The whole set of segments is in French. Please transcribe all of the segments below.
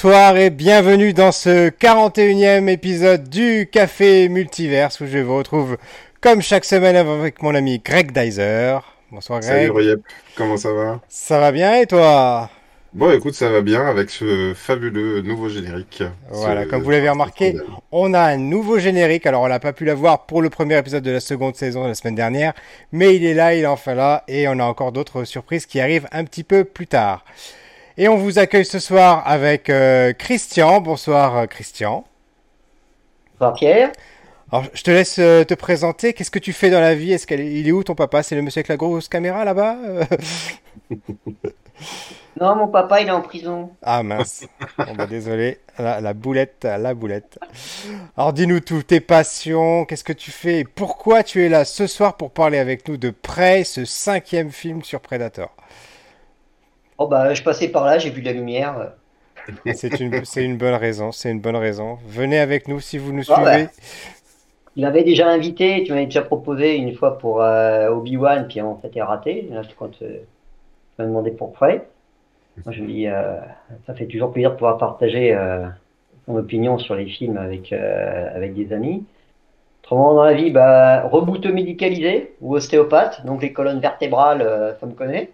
Bonsoir et bienvenue dans ce 41e épisode du Café Multiverse où je vous retrouve comme chaque semaine avec mon ami Greg Dyser. Bonsoir Greg. Salut Royep, comment ça va? Ça va bien et toi? Bon écoute, ça va bien avec ce fabuleux nouveau générique. Voilà, Ce- comme vous l'avez remarqué, on a un nouveau générique. Alors on n'a pas pu l'avoir pour le premier épisode de la seconde saison la semaine dernière, mais il est là, il est enfin là et on a encore d'autres surprises qui arrivent un petit peu plus tard. Et on vous accueille ce soir avec euh, Christian. Bonsoir euh, Christian. Bonsoir Pierre. Alors, je te laisse euh, te présenter. Qu'est-ce que tu fais dans la vie? Est-ce qu'il il est où ton papa? C'est le monsieur avec la grosse caméra là-bas? Non, mon papa, il est en prison. Ah mince. Bon, bah, désolé. La, la boulette, la boulette. Alors dis-nous tout, tes passions, qu'est-ce que tu fais? Et pourquoi tu es là ce soir pour parler avec nous de Prey, ce cinquième film sur Predator? Oh bah, je passais par là, j'ai vu la lumière. C'est une, c'est une bonne raison, c'est une bonne raison. Venez avec nous si vous nous Ah ouais. suivez. Il m'avait déjà invité, tu m'avais déjà proposé une fois pour euh, Obi-Wan, puis en fait, il a raté. Là, quand euh, tu m'as demandé pour Frey. Moi, je me dis, euh, ça fait toujours plaisir de pouvoir partager euh, son opinion sur les films avec, euh, avec des amis. Autrement, dans la vie, bah, rebouteux médicalisé ou ostéopathe, donc les colonnes vertébrales, euh, ça me connaît.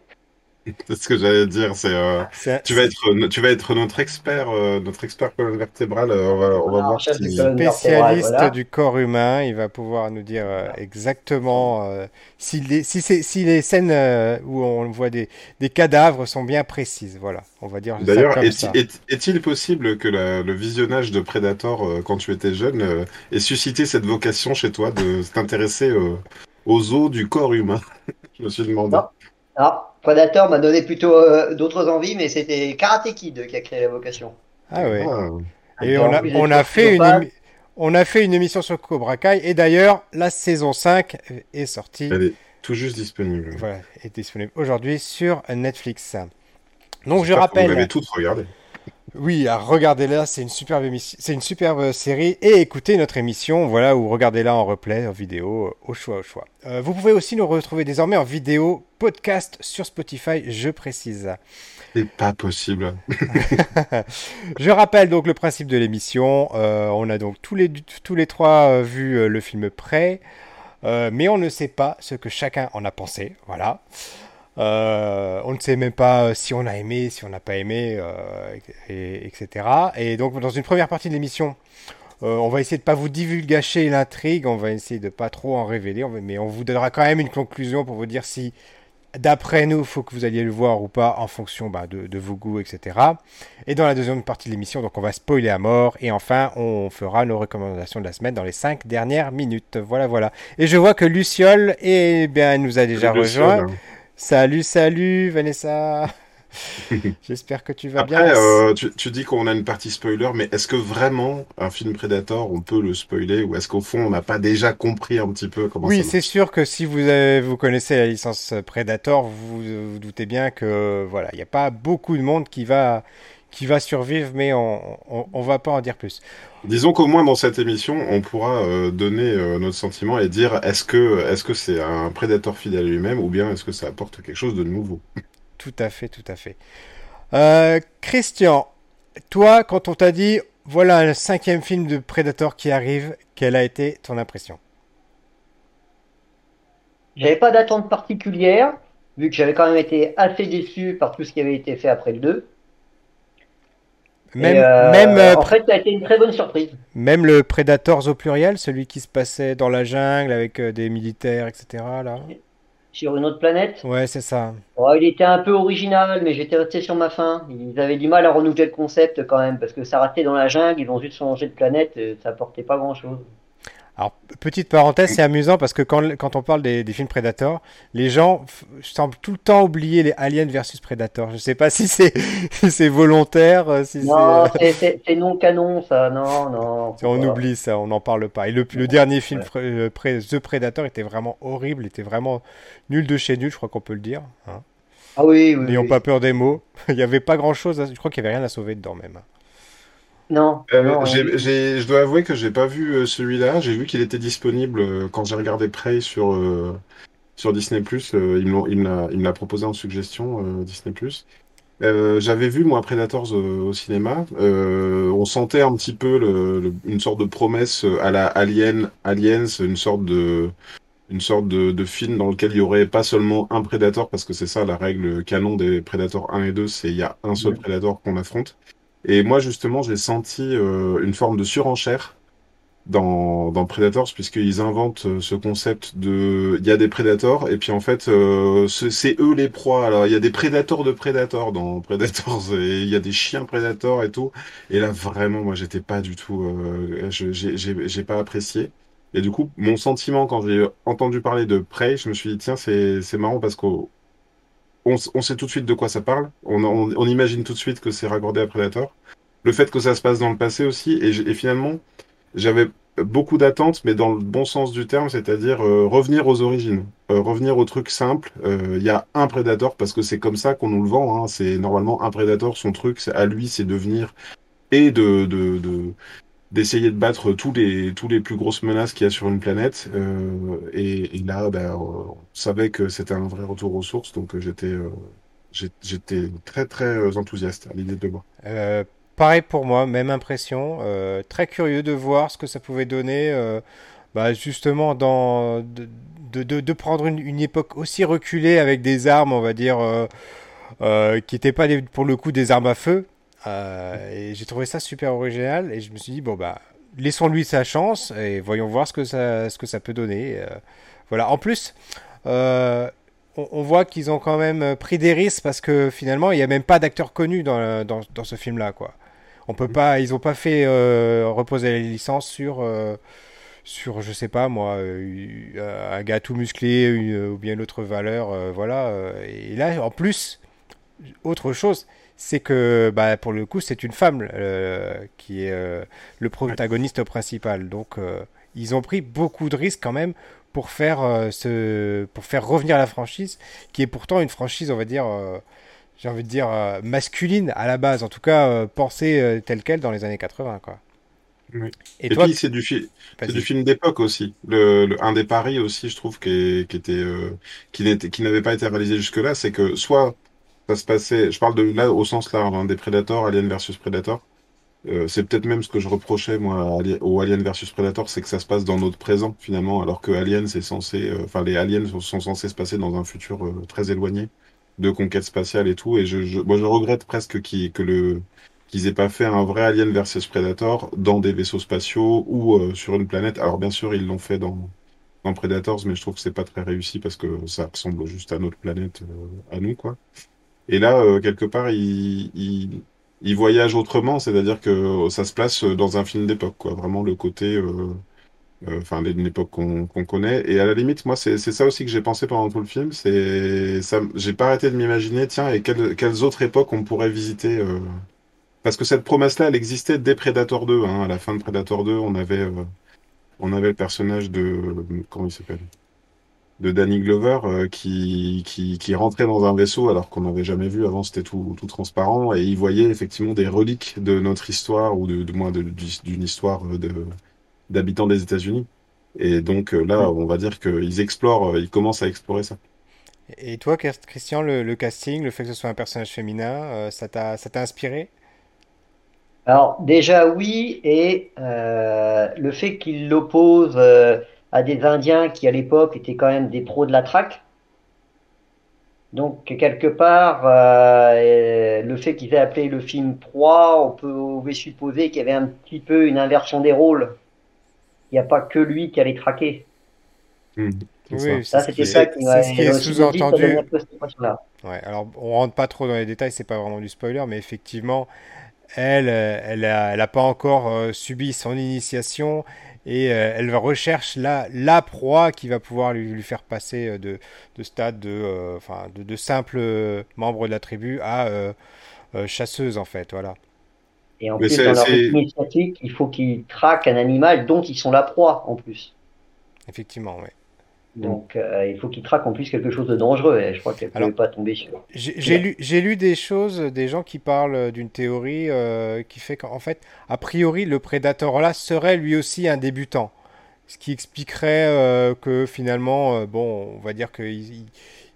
C'est ce que j'allais dire, c'est euh, C'est- tu vas être tu vas être notre expert euh, notre expert colonne vertébrale, euh, on va on va Ah, voir si spécialiste Voilà. du corps humain, il va pouvoir nous dire euh, exactement euh, si, les, si, c'est- si les scènes euh, où on voit des, des cadavres sont bien précises. Voilà, on va dire ça D'ailleurs, comme est- ça. est- est-il possible que la- le visionnage de Predator euh, quand tu étais jeune euh, ait suscité cette vocation chez toi de t'intéresser euh, aux os du corps humain? Je me suis demandé. Non. Alors, Predator m'a donné plutôt euh, d'autres envies, mais c'était Karate Kid qui a créé la vocation. Ah ouais. Ah, Et on a, on, fait une on a fait une émission sur Cobra Kai et d'ailleurs la saison 5 est sortie. elle est tout juste disponible. Voilà, est disponible aujourd'hui sur Netflix. Donc je rappelle. Vous l'avez toutes regardées. Oui, à regardez-la, c'est une superbe émission, c'est une superbe série et écoutez notre émission, voilà, ou regardez-la en replay, en vidéo, euh, au choix, au choix. Euh, vous pouvez aussi nous retrouver désormais en vidéo, podcast sur Spotify, je précise. C'est pas possible. Je rappelle donc le principe de l'émission. Euh, on a donc tous les, tous les trois euh, vu euh, le film Prêt, euh, mais on ne sait pas ce que chacun en a pensé. Voilà. Euh, on ne sait même pas euh, si on a aimé, si on n'a pas aimé, euh, et- etc. Et donc dans une première partie de l'émission, euh, on va essayer de pas vous divulgacher l'intrigue, on va essayer de pas trop en révéler, mais on vous donnera quand même une conclusion pour vous dire si D'après nous, il faut que vous alliez le voir ou pas en fonction bah, de, de vos goûts, etc. Et dans la deuxième partie de l'émission, donc on va spoiler à mort. Et enfin, on fera nos recommandations de la semaine dans les cinq dernières minutes. Voilà, voilà. Et je vois que Luciole eh bien, nous a déjà rejoint. hein. Salut, salut, Vanessa. J'espère que tu vas Après, bien. euh, tu, tu dis qu'on a une partie spoiler, mais est-ce que vraiment un film Predator, on peut le spoiler, ou est-ce qu'au fond, on n'a pas déjà compris un petit peu comment Oui, ça c'est sûr que si vous, avez- vous connaissez la licence Predator, vous vous doutez bien que voilà, il n'y a pas beaucoup de monde qui va qui va survivre, mais on, on, on va pas en dire plus. Disons qu'au moins dans cette émission, on pourra euh, donner euh, notre sentiment et dire est-ce que est-ce que c'est un Predator fidèle à lui-même, ou bien est-ce que ça apporte quelque chose de nouveau? Tout à fait, tout à fait. Euh, Christian, toi, quand on t'a dit voilà un cinquième film de Predator qui arrive, quelle a été ton impression? J'avais pas d'attente particulière, vu que j'avais quand même été assez déçu par tout ce qui avait été fait après le 2. Même, Et, euh, même, en fait, ça a été une très bonne surprise. même le Predators au pluriel, celui qui se passait dans la jungle avec euh, des militaires, etc. Là. Sur une autre planète. Ouais, c'est ça. Oh, il était un peu original, mais j'étais resté sur ma faim. Ils avaient du mal à renouveler le concept quand même, parce que ça ratait dans la jungle, ils ont juste changé de planète, ça apportait pas grand-chose. Alors, petite parenthèse, c'est amusant parce que quand, quand on parle des, des films Predator, les gens semblent tout le temps oublier les Aliens versus Predator. Je sais pas si c'est si c'est volontaire, euh, si Non, c'est... c'est non canon, ça. Non, non. On Voilà. oublie ça, on n'en parle pas. Et le, le dernier film, euh, The Predator, était vraiment horrible, était vraiment nul de chez nul, je crois qu'on peut le dire. hein. Ah oui, oui. N'ayons oui. pas peur des mots. Il n'y avait pas grand-chose, à- je crois qu'il n'y avait rien à sauver dedans même. Non, Euh, non, j'ai- j'ai- je dois avouer que j'ai pas vu euh, celui-là. J'ai vu qu'il était disponible euh, quand j'ai regardé Prey sur euh, sur Disney+. euh, il me l'ont- il me l'a il me l'a proposé en suggestion euh, Disney+. Euh, j'avais vu moi Predators au, au cinéma. Euh, on sentait un petit peu le, le- une sorte de promesse à la Alien, Aliens, une sorte de, une sorte de, de film dans lequel il y aurait pas seulement un Predator, parce que c'est ça la règle canon des Predators 1 et 2, c'est il y a un seul. Predator qu'on affronte. Et moi justement, j'ai senti euh, une forme de surenchère dans, dans Predators, puisqu'ils inventent euh, ce concept de... Il y a des Predators, et puis en fait, euh, c'est eux les proies. Alors, il y a des Predators de Predators dans Predators, et il y a des chiens Predators et tout. Et là, vraiment, moi, j'étais pas du tout... Euh, j'ai pas apprécié. Et du coup, mon sentiment, quand j'ai entendu parler de Prey, je me suis dit, tiens, c'est marrant parce qu'on on, on sait tout de suite de quoi ça parle. On, on, on imagine tout de suite que c'est raccordé à Predator. Le fait que ça se passe dans le passé aussi, et, et finalement... J'avais beaucoup d'attentes, mais dans le bon sens du terme, c'est-à-dire euh, revenir aux origines, euh, revenir au truc simple. Euh, Il y a un Predator parce que c'est comme ça qu'on nous le vend. hein. C'est normalement un Predator, son truc, à lui, c'est de venir et de, de, de- d'essayer de battre tous les tous les plus grosses menaces qu'il y a sur une planète. Euh, et, là, ben, on savait que c'était un vrai retour aux sources, donc euh, j'étais euh, j'étais très très enthousiaste à l'idée de le voir. Euh, pareil pour moi, même impression. Très curieux de voir ce que ça pouvait donner, bah, justement, dans, de, de, prendre une, une époque aussi reculée avec des armes, on va dire, qui n'étaient pas pour le coup des armes à feu. Euh, et j'ai trouvé ça super original et je me suis dit, bon, bah, laissons-lui sa chance et voyons voir ce que ça, ce que ça peut donner. Euh, voilà. En plus, euh, on, voit qu'ils ont quand même pris des risques parce que finalement, il n'y a même pas d'acteurs connus dans, dans, ce film-là, quoi. On peut pas, ils ont pas fait reposer la licence sur, sur, je sais pas moi, un gars tout musclé ou bien une autre valeur, voilà. Et là, en plus, autre chose, c'est que, bah, pour le coup, c'est une femme euh, qui est euh, le protagoniste principal. Donc, euh, ils ont pris beaucoup de risques quand même pour faire euh, ce, pour faire revenir la franchise, qui est pourtant une franchise, on va dire. euh, j'ai envie de dire euh, masculine à la base, en tout cas euh, pensée euh, telle quelle dans les années 80 quoi. Oui. Et, Et toi, puis c'est du, fi- du film d'époque aussi. Le, le- un des paris aussi, je trouve, qui, est- qui était, euh, qui n'était, qui n'avait pas été réalisé jusque-là, c'est que soit ça se passait, je parle de là au sens large, hein, des Predators, Alien versus Predator. Euh, c'est peut-être même ce que je reprochais moi au Alien versus Predator, c'est que ça se passe dans notre présent finalement, alors que Alien c'est censé, euh, enfin les aliens sont, censés se passer dans un futur euh, très éloigné de conquête spatiale et tout. Et je, je, moi je regrette presque que le qu'ils aient pas fait un vrai Alien versus Predator dans des vaisseaux spatiaux ou euh, sur une planète. Alors bien sûr ils l'ont fait dans dans Predators, mais je trouve que c'est pas très réussi parce que ça ressemble juste à notre planète, à nous quoi. Et là, euh, quelque part, il, il, voyage autrement, c'est-à-dire que ça se place dans un film d'époque, quoi. Vraiment le côté, euh, euh, enfin, d'une époque qu'on connaît. Et à la limite, moi, c'est ça aussi que j'ai pensé pendant tout le film. C'est j'ai pas arrêté de m'imaginer, tiens, et quelles, quelles autres époques on pourrait visiter. euh, Parce que cette promesse-là, elle existait dès Predator 2. Hein. À la fin de Predator 2, on avait, euh, on avait le personnage de, comment il s'appelle? De Danny Glover euh, qui, qui, qui rentrait dans un vaisseau alors qu'on n'avait jamais vu avant, c'était tout, tout transparent et il voyait effectivement des reliques de notre histoire ou de, de moins d'une histoire euh, de, d'habitants des États-Unis. Et donc euh, là, on va dire qu'ils explorent, ils commencent à explorer ça. Et toi, Christ- Christian, le, le casting, le fait que ce soit un personnage féminin, euh, ça t'a ça t'a inspiré? Alors déjà oui, et euh, le fait qu'il l'oppose euh, à des Indiens qui à l'époque étaient quand même des pros de la traque. Donc quelque part, euh, le fait qu'ils aient appelé le film 3, on peut pouvait supposer qu'il y avait un petit peu une inversion des rôles. Il n'y a pas que lui qui allait traquer. Hmm. Oui, c'est Ça, ce qui c'était ça est, qui c'est ce qui est sous-entendu. Ouais, alors on rentre pas trop dans les détails, c'est pas vraiment du spoiler, mais effectivement, elle, euh, elle a, elle a pas encore euh, subi son initiation et euh, elle recherche la, la proie qui va pouvoir lui, lui faire passer euh, de, de stade de, euh, enfin, de, de simple membre de la tribu à euh, euh, chasseuse en fait, voilà. Et en Mais plus, dans leur initiatique, il faut qu'ils traquent un animal dont ils sont la proie en plus. Effectivement, oui. Donc, euh, il faut qu'ils traquent en plus quelque chose de dangereux. Et je crois qu'elle ne pouvait pas tomber sur. J'ai lu, j'ai lu des choses, des gens qui parlent d'une théorie euh, qui fait qu'en fait, a priori, le Predator là serait lui aussi un débutant. Ce qui expliquerait euh, que finalement, euh, bon, on va dire qu'il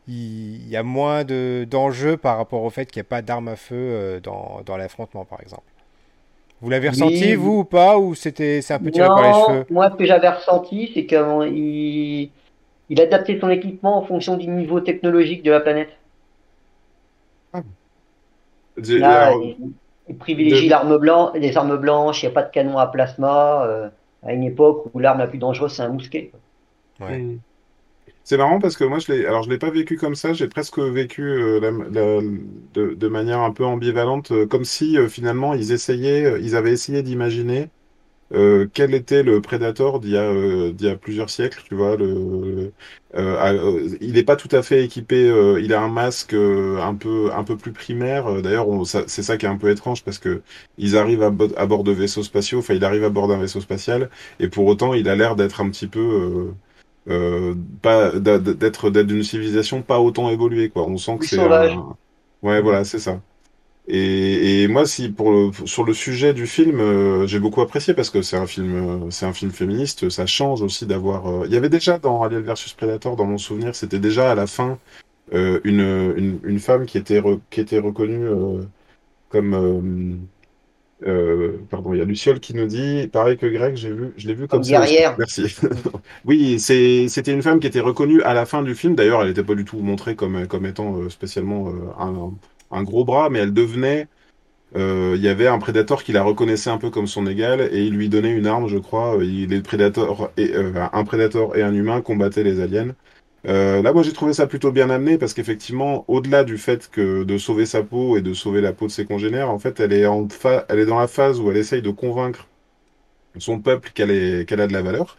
il, y a moins de d'enjeux par rapport au fait qu'il n'y a pas d'armes à feu euh, dans, dans l'affrontement, par exemple. Vous l'avez ressenti, Oui. vous, ou pas Ou c'était c'est un peu tiré par les cheveux? moi, ce que j'avais ressenti, c'est qu'il il adaptait son équipement en fonction du niveau technologique de la planète. Là, alors, il, il privilégie de- l'arme blanche, les armes blanches, il n'y a pas de canon à plasma, euh, à une époque où l'arme la plus dangereuse, c'est un mousquet. Ouais. Hmm. C'est marrant parce que moi, je l'ai, alors je l'ai pas vécu comme ça. J'ai presque vécu euh, la- la- de, de manière un peu ambivalente, euh, comme si euh, finalement ils essayaient, euh, ils avaient essayé d'imaginer euh, quel était le Predator d'il y a, euh, d'il y a plusieurs siècles. Tu vois, le, euh, il n'est pas tout à fait équipé. il a un masque un peu, un peu plus primaire. D'ailleurs, c'est ça qui est un peu étrange parce que ils arrivent à, bo- à bord de vaisseaux spatiaux. Enfin, il arrive à bord d'un vaisseau spatial et pour autant, il a l'air d'être un petit peu pas d'être d'une civilisation pas autant évoluée quoi. On sent que c'est ouais voilà c'est ça. Et, et moi si pour le, sur le sujet du film euh, j'ai beaucoup apprécié parce que c'est un film euh, c'est un film féministe ça change aussi d'avoir euh, il y avait déjà dans Alien versus Predator dans mon souvenir c'était déjà à la fin une, une une femme qui était re- qui était reconnue comme pardon, il y a Luciole qui nous dit, pareil que Greg, j'ai vu, je l'ai vu comme Comme ça guerrière. Merci. Oui, c'était une femme qui était reconnue à la fin du film. D'ailleurs, elle n'était pas du tout montrée comme, comme étant spécialement un, un gros bras, mais elle devenait. euh, Il y avait un prédateur qui la reconnaissait un peu comme son égal et il lui donnait une arme, je crois. Il, les prédateurs et euh, un prédateur et un humain combattaient les aliens. Euh, là, moi, j'ai trouvé ça plutôt bien amené parce qu'effectivement, au-delà du fait que de sauver sa peau et de sauver la peau de ses congénères, en fait, elle est en elle est dans la phase où elle essaye de convaincre son peuple qu'elle a de la valeur.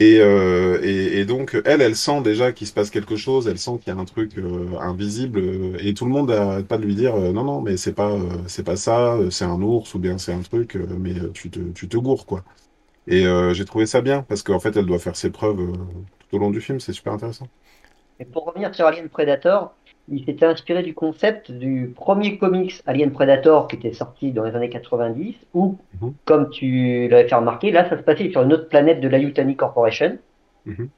Et, euh, et, et donc, elle, elle sent déjà qu'il se passe quelque chose, elle sent qu'il y a un truc euh, invisible, euh, et tout le monde n'arrête pas de lui dire non, non, mais c'est pas, c'est pas ça, c'est un ours ou bien c'est un truc, mais tu te, tu te gourres, quoi. Et j'ai trouvé ça bien parce qu'en fait, elle doit faire ses preuves tout au long du film, c'est super intéressant. Et pour revenir sur Alien Predator, il s'était inspiré du concept du premier comics Alien Predator qui était sorti dans les années 90, où, Mhm. comme tu l'avais fait remarquer, là ça se passait sur une autre planète de la Yutani Corporation. Mhm.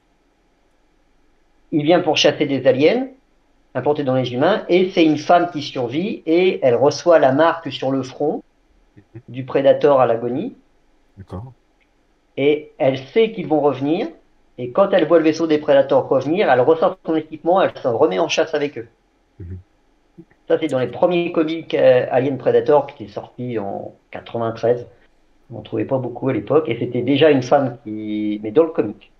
Il vient pour chasser des aliens implantés dans les humains, et c'est une femme qui survit, et elle reçoit la marque sur le front du Predator à l'agonie, D'accord. et elle sait qu'ils vont revenir, et quand elle voit le vaisseau des Predators revenir, elle ressort son équipement, elle se remet en chasse avec eux. Mhm. Ça, c'est dans les premiers comics euh, Alien Predator qui étaient sortis en 93. On n'en trouvait pas beaucoup à l'époque, et c'était déjà une femme qui. Mais dans le comic.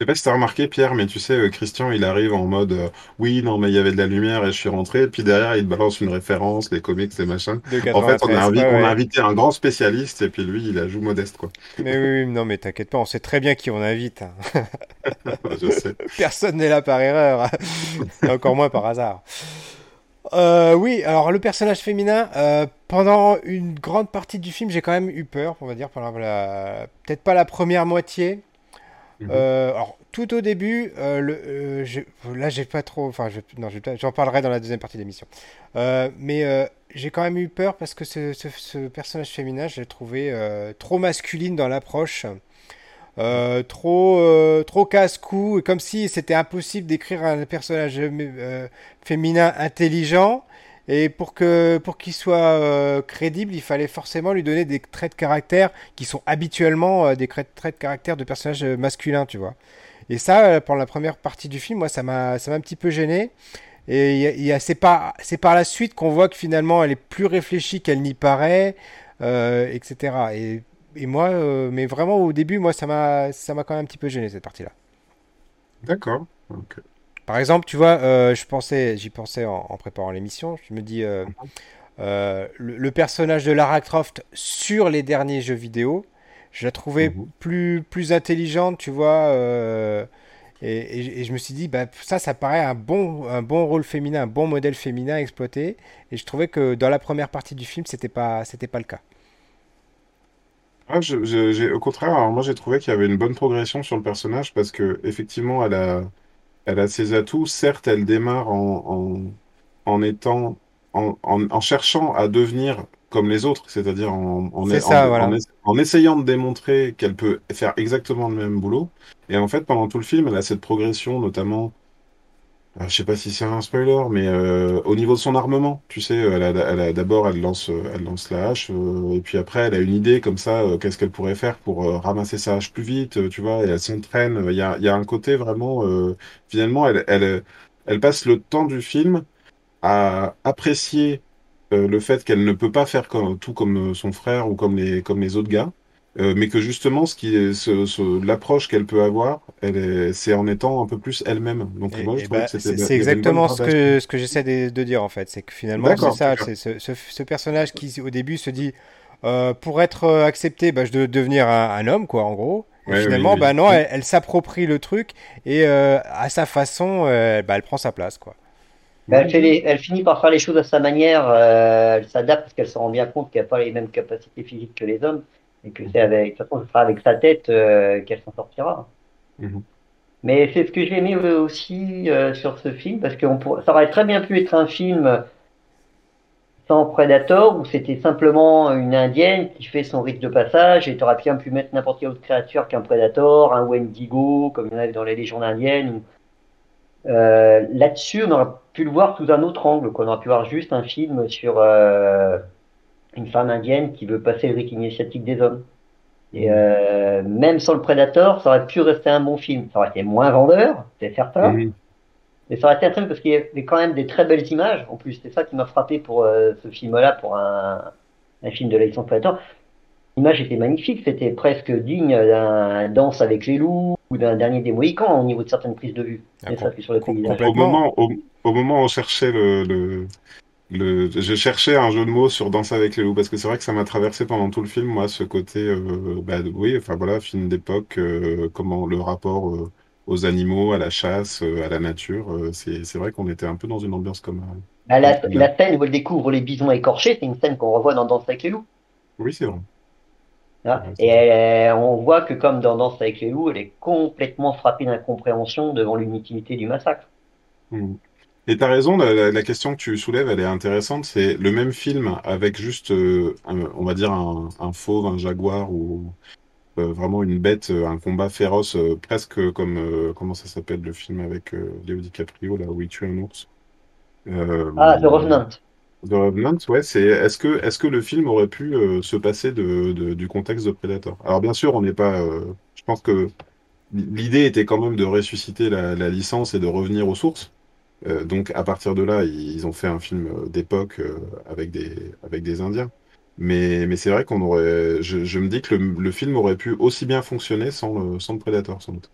Je sais pas si t'as remarqué, Pierre, mais tu sais, euh, Christian, il arrive en mode euh, oui, non, mais il y avait de la lumière et je suis rentré. Et puis derrière, il te balance une référence, les comics, les machins. De En fait, on a, 93, invi- ouais, on a ouais. invité un grand spécialiste et puis lui, il a joue modeste, quoi. Mais oui, oui, non, mais t'inquiète pas, on sait très bien qui on invite. hein. Je sais. Personne n'est là par erreur, et encore moins par hasard. Euh, oui, alors le personnage féminin, euh, pendant une grande partie du film, j'ai quand même eu peur, on va dire, pendant la... peut-être pas la première moitié. Euh, alors, tout au début, euh, le, euh, là, j'ai pas trop. Enfin, je- non, j'en parlerai dans la deuxième partie de l'émission. Mais j'ai quand même eu peur parce que ce, ce- ce personnage féminin, je l'ai trouvé trop masculine dans l'approche. Euh, trop, euh, trop casse-cou, comme si c'était impossible d'écrire un personnage euh, féminin intelligent. Et pour que pour qu'il soit euh, crédible, il fallait forcément lui donner des traits de caractère qui sont habituellement euh, des traits de caractère de personnages euh, masculins, tu vois. Et ça, pendant la première partie du film, moi, ça m'a ça m'a un petit peu gêné. Et c'est par par la suite qu'on voit que finalement, elle est plus réfléchie qu'elle n'y paraît, etc. Et, et moi, mais vraiment au début, moi, ça m'a quand même un petit peu gêné cette partie-là. D'accord. Ok. Par exemple, tu vois, euh, je pensais, j'y pensais en, en préparant l'émission. Je me dis, euh, euh, le, le personnage de Lara Croft sur les derniers jeux vidéo, je la trouvais Mhm. plus, plus intelligente, tu vois. et, et- et je me suis dit, bah, ça, ça paraît un bon, un bon rôle féminin, un bon modèle féminin à exploiter. Et je trouvais que dans la première partie du film, c'était pas, c'était pas le cas. Ah, je- au contraire, alors moi j'ai trouvé qu'il y avait une bonne progression sur le personnage parce que effectivement elle a, elle a ses atouts. Certes, elle démarre en, en, en étant, en, cherchant à devenir comme les autres, c'est-à-dire en, ça, voilà. essayant de démontrer qu'elle peut faire exactement le même boulot. Et en fait, pendant tout le film, elle a cette progression, notamment je sais pas si c'est un spoiler, mais euh, au niveau de son armement, tu sais, elle a, elle a- d'abord elle lance, euh, elle lance la hache, euh, et puis après elle a une idée comme ça, euh, qu'est-ce qu'elle pourrait faire pour euh, ramasser sa hache plus vite, tu vois, et elle s'entraîne. Il y a, y a un côté vraiment, finalement, elle, elle, elle passe le temps du film à apprécier le fait qu'elle ne peut pas faire comme, tout comme son frère ou comme les, comme les autres gars, euh, mais que justement, ce qui est, ce, ce- l'approche qu'elle peut avoir, elle est, c'est en étant un peu plus elle-même. Donc Et, moi, je et trouvais bah, que c'était, c'est exactement ce que, ce que j'essaie de, de dire en fait. C'est que finalement, c'est ça. C'est ce, ce- ce personnage qui, au début, se dit euh, pour être euh, accepté, bah, je dois devenir un, un homme, quoi, en gros. Et Ouais, oui, finalement, bah non, elle, elle s'approprie le truc et euh, à sa façon, euh, bah, elle prend sa place, quoi. Ben, elle fait les- elle finit par faire les choses à sa manière, euh, elle s'adapte parce qu'elle se rend bien compte qu'elle n'a pas les mêmes capacités physiques que les hommes et que c'est avec, de toute façon, ce sera avec sa tête euh, qu'elle s'en sortira. Mhm. Mais c'est ce que j'ai aimé aussi euh, sur ce film parce que on ça aurait très bien pu être un film sans Predator où c'était simplement une indienne qui fait son rite de passage et tu aurais bien pu mettre n'importe quelle autre créature qu'un Predator, un Wendigo comme il y en a dans les légendes indiennes Euh, là-dessus, on aurait pu le voir sous un autre angle, qu'on aurait pu voir juste un film sur une femme indienne qui veut passer le rite initiatique des hommes. Et euh, même sans le Predator, ça aurait pu rester un bon film. Ça aurait été moins vendeur, c'est certain, Mhm. mais ça aurait été un film parce qu'il y avait quand même des très belles images. En plus, c'est ça qui m'a frappé pour euh, ce film-là, pour un, un film de la licence Predator. L'image était magnifique, c'était presque digne d'un Danse avec les loups ou d'un dernier des Mohicans au niveau de certaines prises de vue. Ah, ça sur le. Au moment, au, au moment où on cherchait le, le, le, je cherchais un jeu de mots sur Danser avec les loups parce que c'est vrai que ça m'a traversé pendant tout le film, moi, ce côté, euh, bah, oui, enfin voilà, film d'époque, euh, comment le rapport euh, aux animaux, à la chasse, euh, à la nature, c'est, c'est vrai qu'on était un peu dans une ambiance comme, Bah, la, scène où elle découvre les bisons écorchés, c'est une scène qu'on revoit dans Danse avec les loups. Oui, c'est vrai. Hein. vrai, Et elle- on voit que comme dans Danse avec les loups, elle est complètement frappée d'incompréhension devant l'inutilité du massacre. Mhm. Et t'as raison, la, question que tu soulèves, elle est intéressante. C'est le même film avec juste, euh, un- on va dire, un, un fauve, un jaguar ou euh, vraiment une bête, euh, un combat féroce, euh, presque comme, comment ça s'appelle le film avec Léo DiCaprio, là où il tue un ours. Ah, The Revenant. The Revenant, ouais, c'est, est-ce que, est-ce que le film aurait pu euh, se passer de, de- du contexte de Predator? Alors bien sûr, on n'est pas, euh, je pense que l'idée était quand même de ressusciter la, la licence et de revenir aux sources. Euh, donc à partir de là, ils ont fait un film euh, d'époque euh, avec des, avec des Indiens. Mais, mais c'est vrai qu'on aurait, je, je me dis que le, le film aurait pu aussi bien fonctionner sans le, sans le Predator, sans doute.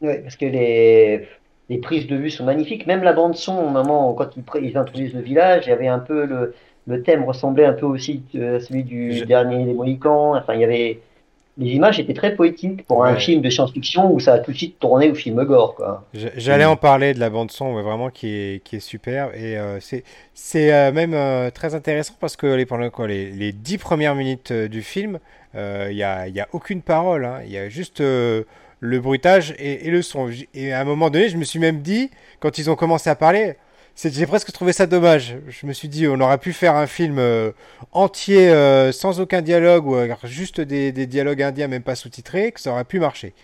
Ouais, parce que les, les prises de vue sont magnifiques. Même la bande son, au moment quand ils, ils introduisent le village, il y avait un peu le, le thème ressemblait un peu aussi à celui du Je- dernier des Mohicans. Enfin, il y avait les images étaient très poétiques pour un film de science-fiction où ça a tout de suite tourné au film gore, quoi. J'allais Mhm. en parler de la bande son, ouais, vraiment qui est qui est superbe et euh, c'est c'est euh, même euh, très intéressant parce que les pendant quoi les les dix premières minutes du film, euh, il y a il y a aucune parole, hein. Il y a juste euh, le bruitage et, et le son. Et à un moment donné, je me suis même dit quand ils ont commencé à parler, j'ai presque trouvé ça dommage. Je me suis dit on aurait pu faire un film euh, entier euh, sans aucun dialogue ou alors juste des des dialogues indiens même pas sous-titrés que ça aurait pu marcher.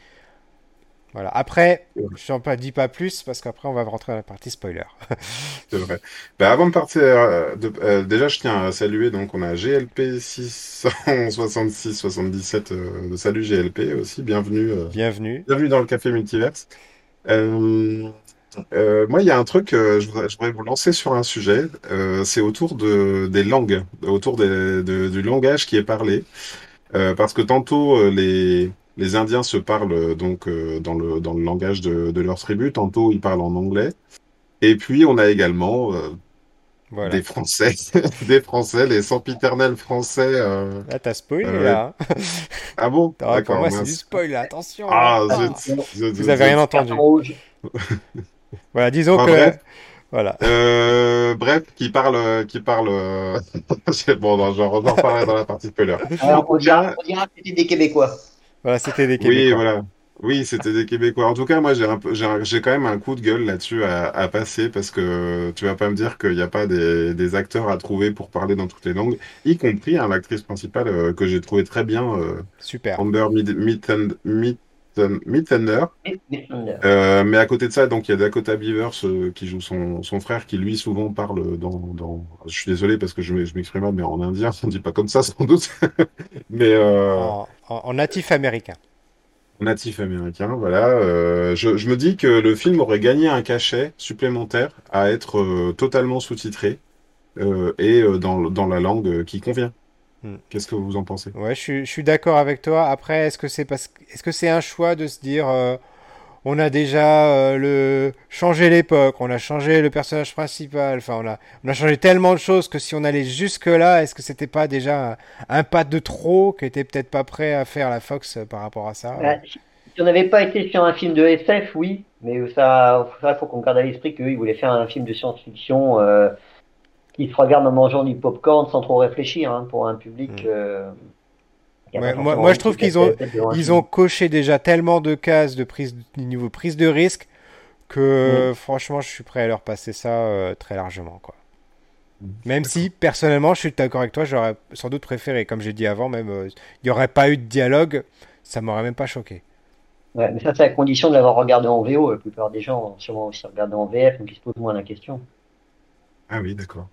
Voilà. Après, je n'en dis pas plus parce qu'après on va rentrer dans la partie spoiler. C'est vrai. Bah, avant de partir, euh, de- déjà, je tiens à saluer, donc, on a GLP 666 77. euh, salut GLP aussi, bienvenue, Bienvenue. bienvenue dans le Café Multiverse. Euh, euh, moi, il y a un truc, euh, je voudrais, je voudrais vous lancer sur un sujet, euh, c'est autour de, des langues, autour des- de- du langage qui est parlé. Euh, parce que tantôt, euh, les, les Indiens se parlent euh, donc euh, dans le, dans le langage de, de leur tribu, tantôt ils parlent en anglais. Et puis, on a également euh, Voilà. des Français, des Français, les sempiternels français. euh, Là, t'as spoilé euh, là. Ah bon? Ah, pour D'accord, moi, c'est du spoil, là. attention. Ah, hein. Ah, zut, zut, Vous zut, avez rien entendu. Voilà, disons Enfin, que. bref. Voilà. Euh, bref, qui parle, euh, qui parle. euh, c'est Bon, non, j'en j'en reparlerai dans la partie spoiler. Alors, on En dira, que c'était des Québécois. Voilà, c'était des oui, Québécois. voilà. Oui, c'était des Québécois. En tout cas, moi, j'ai un peu, j'ai un- j'ai quand même un coup de gueule là-dessus à, à passer parce que tu vas pas me dire qu'il n'y a pas des, des acteurs à trouver pour parler dans toutes les langues, y compris hein, l'actrice principale euh, que j'ai trouvé très bien, euh, Super. Amber Mid Mitten- Thunder. Miss Thunder. Euh, mais à côté de ça, donc il y a Dakota Beavers euh, qui joue son, son frère, qui lui souvent parle dans, dans... Je suis désolé parce que je m'ex- je m'exprime mal, mais en indien, on dit pas comme ça sans doute. Mais euh, En, en- en natif américain. natif américain, voilà. Euh, je, je me dis que le film aurait gagné un cachet supplémentaire à être euh, totalement sous-titré euh, et euh, dans, dans la langue euh, qui convient. Hmm. Qu'est-ce que vous en pensez? Ouais, je suis, je suis d'accord avec toi. Après, est-ce que c'est parce est-ce que c'est un choix de se dire euh, on a déjà euh, le changé l'époque, on a changé le personnage principal, enfin on a on a changé tellement de choses que si on allait jusque là, est-ce que c'était pas déjà un, un pas de trop qui était peut-être pas prêt à faire la Fox euh, par rapport à ça? Bah, si si on n'avait pas été sur un film de SF, oui, mais ça, ça faut qu'on garde à l'esprit qu'eux, ils voulaient faire un film de science-fiction euh, qui se regarde en mangeant du popcorn sans trop réfléchir, hein, pour un public. Mm. euh, Ouais, moi, je trouve qu'ils ont, ils ont coché déjà tellement de cases de prise, de niveau prise de risque que franchement, je suis prêt à leur passer ça euh, très largement, quoi. Même si, personnellement, je suis d'accord avec toi, j'aurais sans doute préféré, comme j'ai dit avant, même, euh, il n'y aurait pas eu de dialogue, ça m'aurait même pas choqué. Ouais, mais ça, c'est à condition de l'avoir regardé en VO. La plupart des gens ont sûrement aussi regardé en VF, donc ils se posent moins la question. Ah oui, d'accord.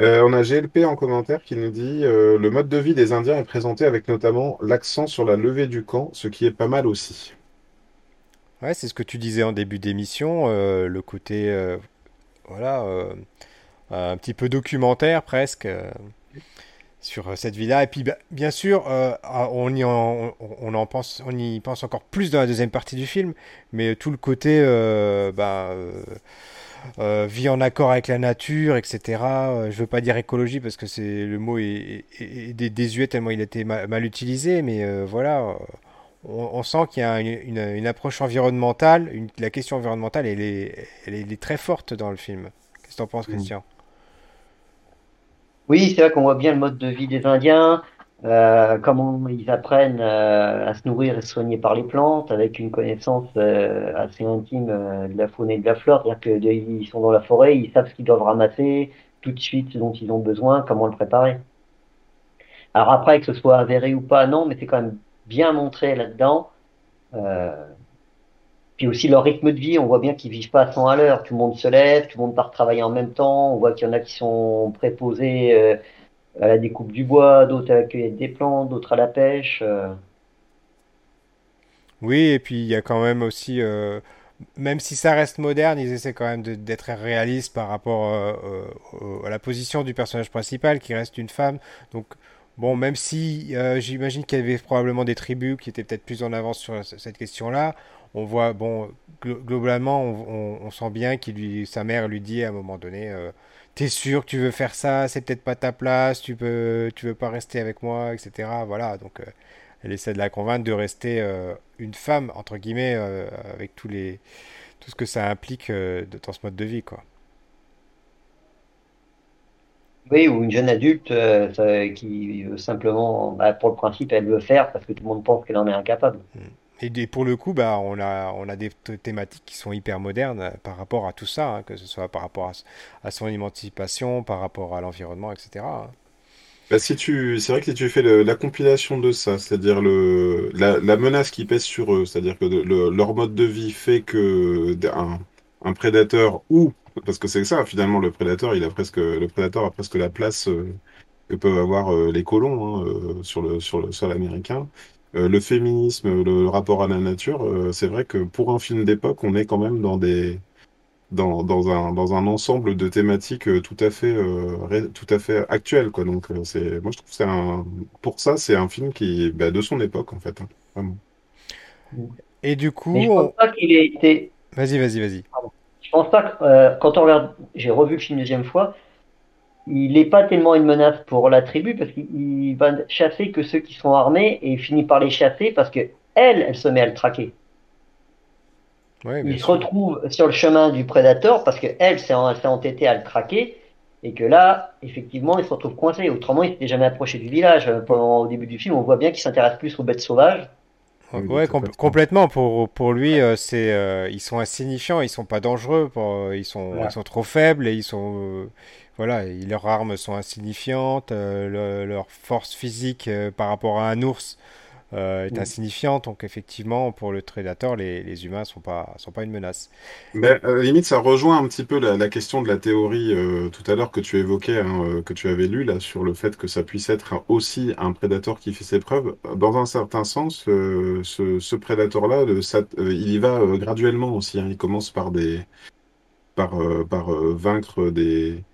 Euh, on a GLP en commentaire qui nous dit euh, le mode de vie des Indiens est présenté avec notamment l'accent sur la levée du camp, ce qui est pas mal aussi. Ouais, c'est ce que tu disais en début d'émission, euh, le côté, voilà, un petit peu documentaire presque sur cette vie-là. Et puis, bah, bien sûr, ah, on y pense, on y pense encore plus dans la deuxième partie du film, mais tout le côté, bah, euh, vie en accord avec la nature, etc. Euh, je veux pas dire écologie parce que c'est le mot est, est- est dé- désuet tellement il a été ma- mal, utilisé, mais euh, voilà, euh, on, on sent qu'il y a une, une- une approche environnementale, une- la question environnementale, elle est, elle est, elle est très forte dans le film. Qu'est-ce que t'en penses, Mm. Christian? Oui, c'est vrai qu'on voit bien le mode de vie des Indiens, euh, comment ils apprennent euh, à se nourrir et se soigner par les plantes, avec une connaissance euh, assez intime euh, de la faune et de la flore. C'est-à-dire que de- ils sont dans la forêt, ils savent ce qu'ils doivent ramasser, tout de suite ce dont ils ont besoin, comment le préparer. Alors après, que ce soit avéré ou pas, non, mais c'est quand même bien montré là-dedans. Euh, puis aussi leur rythme de vie, on voit bien qu'ils vivent pas à 100 à l'heure. Tout le monde se lève, tout le monde part travailler en même temps. On voit qu'il y en a qui sont préposés à la découpe du bois, d'autres à la cueillette des plantes, d'autres à la pêche. euh. Oui, et puis il y a quand même aussi, euh, même si ça reste moderne, ils essaient quand même d'être réalistes par rapport euh, à la position du personnage principal, qui reste une femme. Donc, bon, même si j'imagine qu'il y avait probablement des tribus qui étaient peut-être plus en avance sur cette question-là, on voit, bon, glo- globalement, on, on- sent bien lui, sa mère lui dit à un moment donné, T'es sûr que tu veux faire ça? C'est peut-être pas ta place. Tu peux, tu veux pas rester avec moi, etc. Voilà. Donc, euh, elle essaie de la convaincre de rester euh, une femme, entre guillemets, euh, avec tous les, tout ce que ça implique dans ce mode de vie, quoi. Oui, ou une jeune adulte ça- qui simplement, bah, pour le principe, elle veut faire parce que tout le monde pense qu'elle en est incapable. Et, et pour le coup, bah, on a, on a des thématiques qui sont hyper modernes euh, par rapport à tout ça, hein, que ce soit par rapport à, son émancipation, par rapport à l'environnement, etc. hein. Bah, si c'est vrai que si tu fais la compilation de ça, c'est-à-dire la, menace qui pèse sur eux, c'est-à-dire que le- leur mode de vie fait que un, un prédateur ou, parce que c'est ça finalement le prédateur, il a presque, le prédateur a presque la place euh, que peuvent avoir euh, les colons hein, sur le sur le sol américain. Euh, le féminisme, le, rapport à la nature, euh, c'est vrai que pour un film d'époque, on est quand même dans des dans, dans un, dans un ensemble de thématiques euh, tout à fait, euh, ré- tout à fait actuelles, quoi. Donc, c'est, moi, je trouve c'est un, pour ça, c'est un film qui est bah, de son époque, en fait, hein, vraiment. Et du coup, Mais je pense pas qu'il ait été. vas-y, vas-y, vas-y. Je pense pas que euh, quand on regarde, j'ai revu le film une deuxième fois, il n'est pas tellement une menace pour la tribu parce qu'il il va chasser que ceux qui sont armés et il finit par les chasser parce que elle, elle se met à le traquer. Ouais, Il se retrouve sur le chemin du prédateur parce que elle s'est entêtée à le traquer et que là, effectivement, il se retrouve coincé. Autrement, il s'était jamais approché du village. Euh, Pendant, au début du film, on voit bien qu'il s'intéresse plus aux bêtes sauvages. Ouais, com- complètement. Pour, pour lui, euh, c'est, euh, ils sont insignifiants, ils sont pas dangereux, pour, euh, ils sont, ils sont trop faibles et ils sont, voilà, et leurs armes sont insignifiantes, euh, le- leur force physique euh, par rapport à un ours, euh, est Mm. insignifiante. Donc effectivement, pour le Predator, les, les humains sont pas sont pas une menace. Mais à la limite, ça rejoint un petit peu la, la question de la théorie euh, tout à l'heure que tu évoquais, hein, euh, que tu avais lu là, sur le fait que ça puisse être aussi un prédateur qui fait ses preuves. Dans un certain sens, euh, ce, ce euh, il y va euh, graduellement aussi. hein. Il commence par des, par, euh, par euh, vaincre des,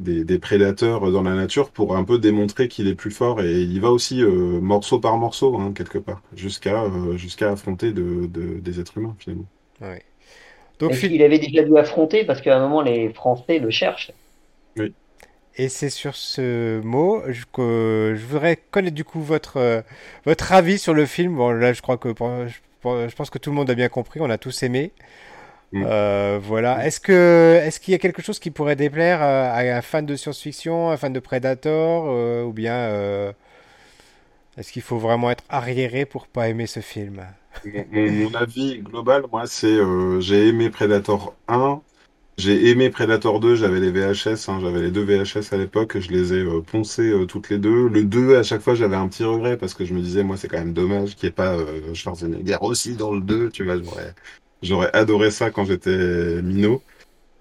des, des prédateurs dans la nature pour un peu démontrer qu'il est plus fort. Et il va aussi euh, morceau par morceau, hein, quelque part, jusqu'à euh, jusqu'à affronter de, de- des êtres humains finalement. Ouais. Donc Est-ce qu'il avait déjà dû affronter parce qu'à un moment les Français le cherchent. Et c'est sur ce mot que je voudrais connaître du coup votre, euh, votre avis sur le film. Bon, là, je crois que je pense que tout le monde a bien compris, on a tous aimé. Mm. Euh, voilà. Est-ce que est-ce qu'il y a quelque chose qui pourrait déplaire à un fan de science-fiction, un fan de Predator, euh, ou bien euh, est-ce qu'il faut vraiment être arriéré pour pas aimer ce film? Mon, avis global, moi, c'est j'ai aimé Predator 1, j'ai aimé Predator 2, j'avais les VHS, hein, j'avais les deux VHS à l'époque, je les ai euh, poncés euh, toutes les deux. Le 2, à chaque fois, j'avais un petit regret parce que je me disais, moi, c'est quand même dommage qu'il n'y ait pas euh, Schwarzenegger aussi dans le 2, tu vois, j'aurais, j'aurais adoré ça quand j'étais minot.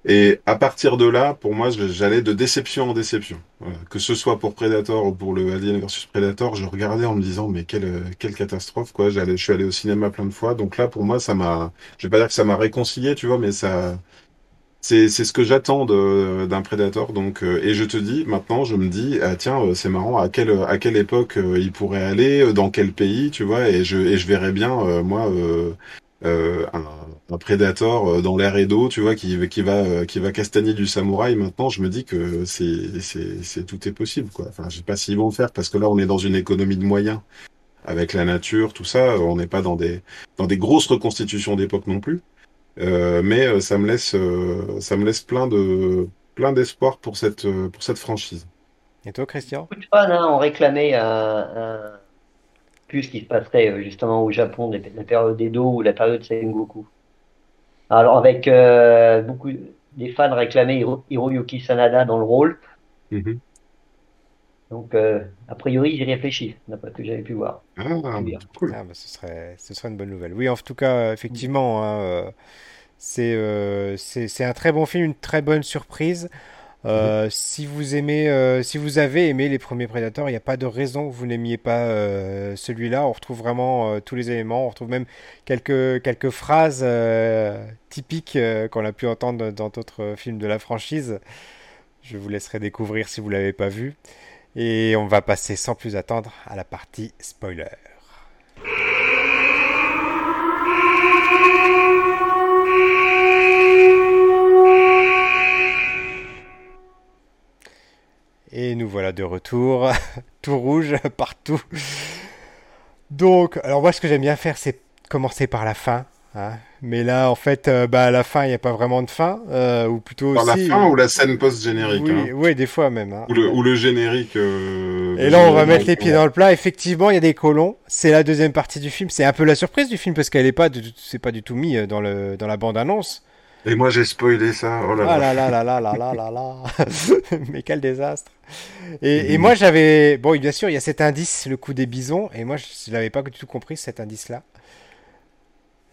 Et à partir de là, pour moi, j'allais de déception en déception. Que ce soit pour Predator ou pour le Alien versus Predator, je regardais en me disant, mais quelle, quelle catastrophe, quoi. J'allais, je suis allé au cinéma plein de fois. Donc là, pour moi, ça m'a, je vais pas dire que ça m'a réconcilié, tu vois, mais ça, c'est, ce que j'attends d'un Predator. Donc, euh, et je te dis, maintenant, je me dis, ah, tiens, euh, c'est marrant, à quelle, à quelle époque euh, il pourrait aller, dans quel pays, tu vois, et je, et je verrais bien, moi, euh, un, un Predator euh, dans l'air et d'eau, tu vois, qui, qui va, euh, qui va castagner du samouraï. Maintenant, je me dis que c'est, c'est, c'est tout est possible, quoi. Enfin, je sais pas s'ils vont le faire parce que là, on est dans une économie de moyens avec la nature, tout ça. On n'est pas dans des, dans des grosses reconstitutions d'époque non plus. Euh, mais euh, ça me laisse, euh, ça me laisse plein de, plein d'espoir pour cette, euh, pour cette franchise. Et toi, Christian? Beaucoup de fans hein, ont réclamé un, un plus qui se passerait euh, justement au Japon, la période d'Edo ou la période Sengoku. Alors avec euh, beaucoup des fans réclamaient Hiro- Hiroyuki Sanada dans le rôle. Mhm. Donc euh, a priori ils y réfléchissent, d'après ce que j'avais pu voir. Ah, Bien. cool. Ah, bah, ce serait, ce serait une bonne nouvelle. Oui, en tout cas, effectivement, hein, c'est euh, c'est c'est un très bon film, une très bonne surprise. Euh, si vous aimez, euh, si vous avez aimé les premiers Predators, il n'y a pas de raison que vous n'aimiez pas euh, celui-là. On retrouve vraiment tous les éléments. On retrouve même quelques quelques phrases typiques qu'on a pu entendre dans d'autres films de la franchise. Je vous laisserai découvrir si vous l'avez pas vu. Et on va passer sans plus attendre à la partie spoiler. Et nous voilà de retour, tout rouge partout. Donc, alors moi ce que j'aime bien faire c'est commencer par la fin. hein. Mais là en fait, euh, bah, à la fin il n'y a pas vraiment de fin. euh, ou plutôt Par la fin ou la scène post-générique, oui, hein. oui, des fois même. hein. Ou le, ou le générique. euh, Et là, on va mettre les pieds dans le plat. Effectivement, il y a des colons. C'est la deuxième partie du film. C'est un peu la surprise du film parce qu'elle est pas, c'est pas du tout mis euh, dans le dans la bande annonce. Et moi, j'ai spoilé ça. Oh là Ah là. là là là là là là là là. Mais quel désastre. Et, et moi, j'avais, bon, bien sûr, il y a cet indice, le coup des bisons, et moi, je, l'avais pas du tout compris cet indice-là.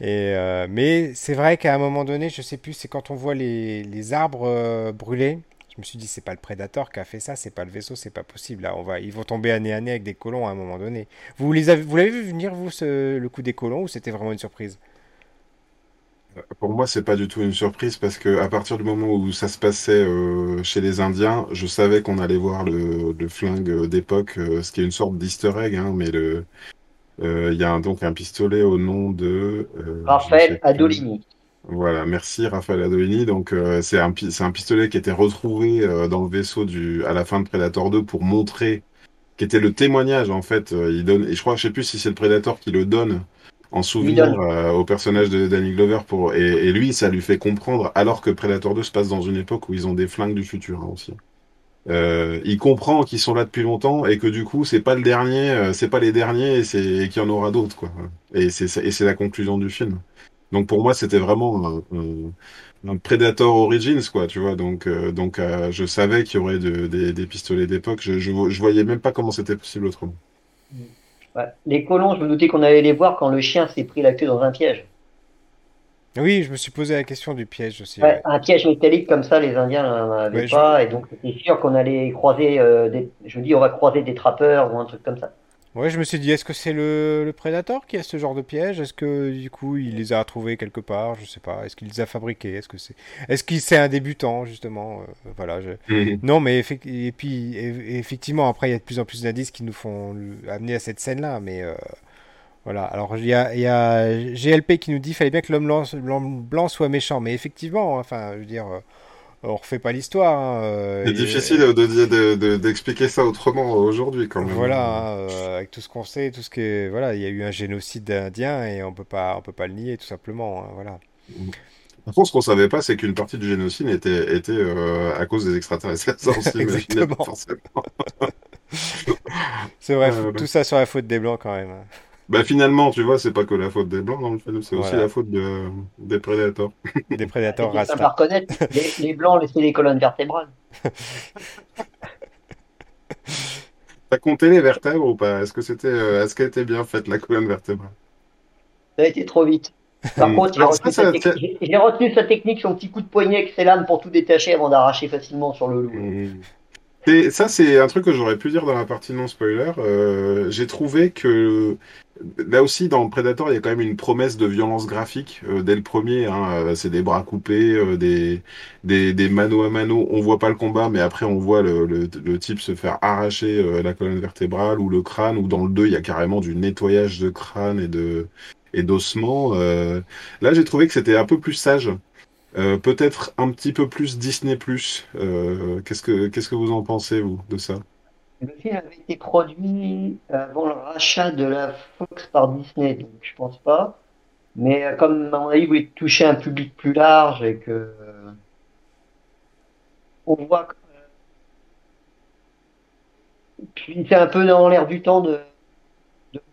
Et euh, mais c'est vrai qu'à un moment donné, je sais plus, c'est quand on voit les, les arbres euh, brûlés. Je me suis dit, c'est pas le prédateur qui a fait ça, c'est pas le vaisseau, c'est pas possible. Là, on va, ils vont tomber année à année avec des colons à un moment donné. Vous les avez, vous l'avez vu venir vous ce- le coup des colons ou c'était vraiment une surprise? Pour moi, c'est pas du tout une surprise parce que à partir du moment où ça se passait euh, chez les Indiens, je savais qu'on allait voir le, le flingue euh, d'époque, euh, ce qui est une sorte d'easter egg, hein, mais le euh, il y a un- donc un pistolet au nom de Raphaël. Adolini. Voilà, merci Raphaël Adolini. Donc c'est un pistolet qui était retrouvé dans le vaisseau du à la fin de Predator 2 pour montrer qui était le témoignage en fait. Il donne et je crois je sais plus si c'est le Predator qui le donne en souvenir euh, au personnage de Danny Glover pour et, et lui ça lui fait comprendre alors que Predator 2 se passe dans une époque où ils ont des flingues du futur hein, aussi. Euh, il comprend qu'ils sont là depuis longtemps et que du coup c'est pas le dernier, euh, c'est pas les derniers et qu'il y en aura d'autres quoi. Et c'est ça- et c'est la conclusion du film. Donc pour moi c'était vraiment un, un- un Predator Origins quoi, tu vois. Donc euh, donc euh, je savais qu'il y aurait de- des, des pistolets d'époque. Je, je je voyais même pas comment c'était possible autrement. Ouais. Les colons, je me doutais qu'on allait les voir quand le chien s'est pris la queue dans un piège. Oui, je me suis posé la question du piège aussi. Ouais, ouais. un piège métallique comme ça, les Indiens n'en avaient Ouais, je- pas, et donc c'était sûr qu'on allait croiser euh, des... Je dis, on va croiser des trappeurs ou un truc comme ça. Ouais, je me suis dit, est-ce que c'est le, le Predator qui a ce genre de piège? Est-ce que du coup il les a trouvés quelque part? Je sais pas. Est-ce qu'il les a fabriqués? Est-ce que c'est, est-ce qu'il c'est un débutant justement? Euh, voilà. je- Mhm. Non, mais et puis effectivement après il y a de plus en plus d'indices qui nous font amener à cette scène-là. Mais euh, voilà. Alors il y a, il y a GLP qui nous dit, fallait bien que l'homme blanc, l'homme blanc soit méchant. Mais effectivement, enfin, je veux dire, euh, on refait pas l'histoire. hein, euh, C'est difficile de, de- de- d'expliquer ça autrement aujourd'hui quand même. Voilà, hein, euh, avec tout ce qu'on sait, tout ce qui est, voilà, il y a eu un génocide d'Indiens et on peut pas, on peut pas le nier tout simplement, hein, voilà. Par contre, ce qu'on savait pas, c'est qu'une partie du génocide était, était euh, à cause des extraterrestres. Ça, on s'imaginait pas Exactement. forcément. C'est vrai, Euh, tout ça sur la faute des blancs quand même. Bah finalement, tu vois, c'est pas que la faute des blancs dans le film, c'est aussi la faute de, des prédateurs. Des prédateurs simple à rasta. reconnaître, les, les blancs laissaient les colonnes vertébrales. T'as compté les vertèbres ou pas? Est-ce que c'était, euh, est-ce qu'elle était bien faite la colonne vertébrale? Ça a été trop vite. Par Hmm. contre, j'ai retenu, ça, sa ça- tec- j'ai- j'ai retenu sa technique, son petit coup de poignet avec ses lames pour tout détacher avant d'arracher facilement sur le loup. Mhm. Ça, c'est un truc que j'aurais pu dire dans la partie non spoiler. Euh, j'ai trouvé que là aussi, dans Predator, il y a quand même une promesse de violence graphique euh, dès le premier. Hein, Euh, c'est des bras coupés, des, des, des mano à mano. On voit pas le combat, mais après, on voit le, le, type se faire arracher la colonne vertébrale ou le crâne. Ou dans le 2, il y a carrément du nettoyage de crâne et de et d'ossements. Là, j'ai trouvé que c'était un peu plus sage. Euh, peut-être un petit peu plus Disney+. Euh, qu'est-ce que qu'est-ce que vous en pensez vous de ça? Le film avait été produit avant le rachat de la Fox par Disney, donc je pense pas. Mais euh, comme à mon avis, vous voulez toucher un public plus large et que euh, on voit que euh, c'est un peu dans l'air du temps de,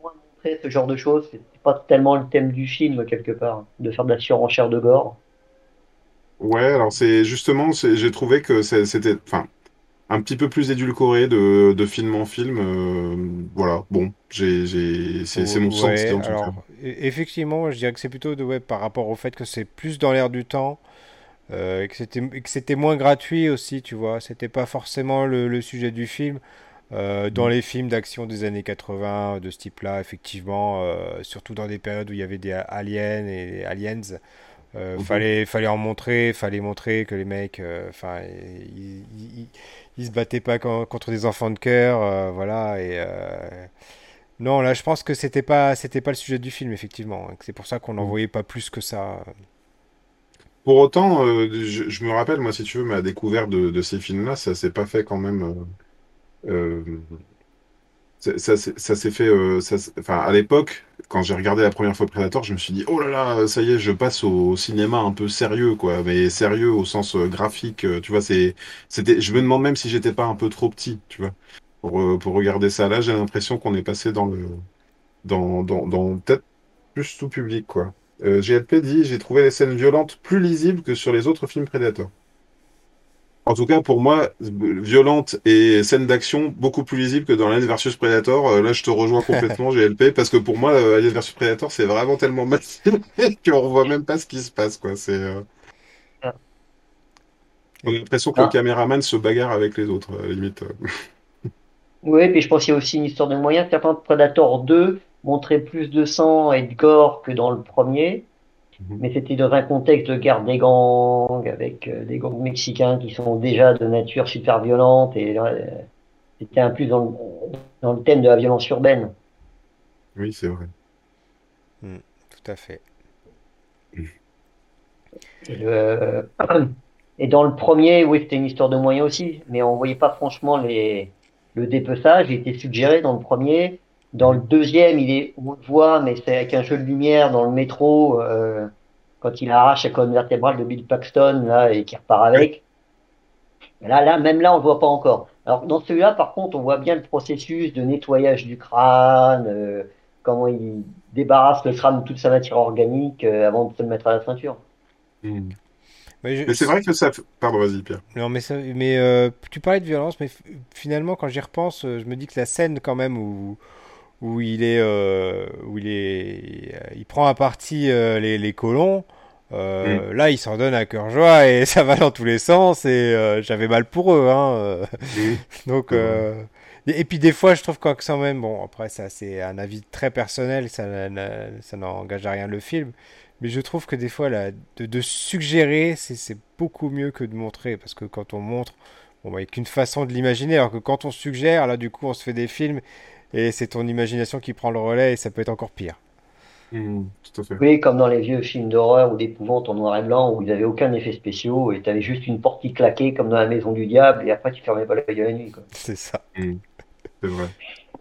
montrer ce genre de choses. C'est pas tellement le thème du film quelque part, de faire de la surenchère de gore. Ouais, alors c'est justement, j'ai trouvé que c'était, enfin, un petit peu plus édulcoré de, de film en film. euh, voilà, bon, j'ai, c'est, mon Ouais, sens en tout alors, cas. e- effectivement, je dirais que c'est plutôt de, ouais, par rapport au fait que c'est plus dans l'air du temps, euh, et que c'était, moins gratuit aussi, tu vois. C'était pas forcément le, le sujet du film. Euh, dans les films d'action des années 80 de ce type-là, effectivement, euh, surtout dans des périodes où il y avait des aliens et des aliens, euh, fallait, fallait en montrer, fallait montrer que les mecs, euh, enfin, ils, ils, ils- ils se battaient pas con- contre des enfants de cœur, euh, voilà. Et non, là, je pense que c'était pas, c'était pas le sujet du film, effectivement. C'est pour ça qu'on n'en Mhm. voyait pas plus que ça. Pour autant, je, je me rappelle, moi, si tu veux, ma découverte de, de ces films-là, ça s'est pas fait quand même. Ça, s'est fait. euh, enfin, à l'époque, quand j'ai regardé la première fois Predator, je me suis dit, oh là là, ça y est, je passe au cinéma un peu sérieux, quoi. Mais sérieux au sens euh, graphique, euh, tu vois. C'était. Je me demande même si j'étais pas un peu trop petit, tu vois, pour regarder ça. Là, j'ai l'impression qu'on est passé dans le, dans dans dans peut-être plus tout public, quoi. GLP dit, j'ai trouvé les scènes violentes plus lisibles que sur les autres films Predator. En tout cas, pour moi, violente et scène d'action beaucoup plus lisible que dans Alien versus Predator. Euh, là, je te rejoins complètement, GLP, parce que pour moi, euh, Alien versus Predator, c'est vraiment tellement mal qu'on voit même pas ce qui se passe, quoi. C'est, euh, Ah. on a l'impression que Ah. le caméraman se bagarre avec les autres, à la limite. Oui, puis je pense qu'il y a aussi une histoire de moyens. Certains Predator 2 montrait plus de sang et de gore que dans le premier, Mhm. mais c'était dans un contexte de guerre des gangs, avec euh, des gangs mexicains qui sont déjà de nature super violente, et euh, c'était un plus dans le, dans le thème de la violence urbaine. Oui, c'est vrai. Tout à fait. Et, le- et dans le premier, oui, c'était une histoire de moyens aussi, mais on voyait pas franchement les, le dépeçage. Il était suggéré dans le premier. Dans le deuxième, il est, on le voit, mais c'est avec un jeu de lumière dans le métro, euh, quand il arrache la colonne vertébrale de Bill Paxton, là, et qui repart avec. Là, là, même là, on le voit pas encore. Alors, dans celui-là, par contre, on voit bien le processus de nettoyage du crâne, euh, comment il débarrasse le crâne de toute sa matière organique, euh, avant de se le mettre à la ceinture. Mhm. Mais, je- Mais c'est vrai que ça. Pardon, vas-y, Pierre. Non, mais, ça, mais euh, tu parlais de violence, mais f- finalement, quand j'y repense, je me dis que la scène, quand même, où, où il est, euh, où il est, il prend à partie euh, les, les colons. Euh, Là, il s'en donne à cœur joie et ça va dans tous les sens. Et euh, j'avais mal pour eux. Hein, euh. Mm. Donc, euh, et puis des fois, je trouve quand même, bon, après ça, c'est un avis très personnel, ça, n'engage à rien le film. Mais je trouve que des fois, là, de, de suggérer, c'est beaucoup mieux que de montrer, parce que quand on montre, bon, bah, il n'y a qu'une façon de l'imaginer, alors que quand on suggère, là, du coup, on se fait des films et c'est ton imagination qui prend le relais et ça peut être encore pire. Mm, tout à fait. Oui, comme dans les vieux films d'horreur ou d'épouvante en noir et blanc où ils n'avaient aucun effet spéciaux et tu avais juste une porte qui claquait comme dans la maison du diable et après tu fermais pas l'œil de la nuit. C'est ça. Mm, c'est vrai.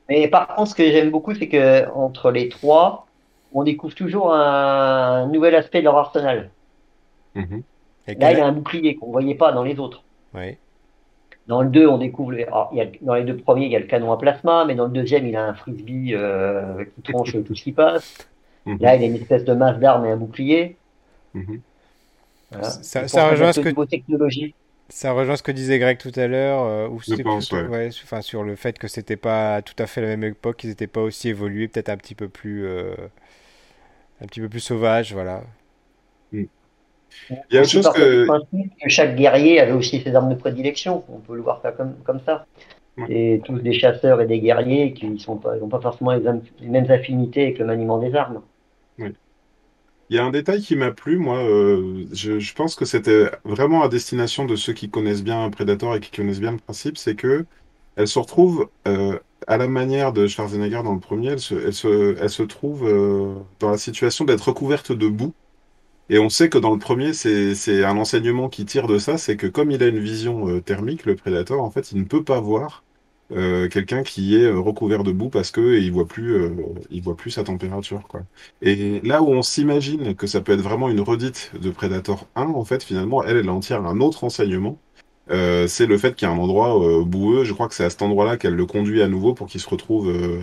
Mais par contre, ce que j'aime beaucoup, c'est que entre les trois, on découvre toujours un nouvel aspect de leur arsenal. Et Là, il a un bouclier qu'on voyait pas dans les autres. Oui. Dans le 2, on découvre. les- alors, il y a, dans les deux premiers, il y a le canon à plasma, mais dans le deuxième, il a un frisbee euh, qui tranche tout ce qui passe. Mhm. Là, il a une espèce de masse d'armes et un bouclier. Mhm. Voilà. Ça- rejoint ce que- nouvelles technologies. Ça rejoint ce que disait Greg tout à l'heure, euh, ou ouais. enfin, sur le fait que c'était pas tout à fait la même époque, qu'ils n'étaient pas aussi évolués, peut-être un petit peu plus, euh, un petit peu plus sauvages, voilà. Il y a autre chose que- que chaque guerrier avait aussi ses armes de prédilection. On peut le voir faire comme, comme ça. Ouais. C'est tous des chasseurs et des guerriers qui sont pas, n'ont pas forcément les, les mêmes affinités avec le maniement des armes. Il y a un détail qui m'a plu, moi. euh, je, je pense que c'était vraiment à destination de ceux qui connaissent bien Predator et qui connaissent bien le principe, c'est que elle se retrouve euh, à la manière de Schwarzenegger dans le premier, elle se, elle se, elle se trouve euh, dans la situation d'être recouverte de boue. Et on sait que dans le premier, c'est, un enseignement qui tire de ça, c'est que comme il a une vision euh, thermique, le Predator, en fait, il ne peut pas voir euh, quelqu'un qui est euh, recouvert de boue parce que il voit plus, euh, il voit plus sa température, quoi. Et là où on s'imagine que ça peut être vraiment une redite de Predator 1, en fait, finalement, elle, elle en tire un autre enseignement. Euh, c'est le fait qu'il y a un endroit euh, boueux. Je crois que c'est à cet endroit-là qu'elle le conduit à nouveau pour qu'il se retrouve euh,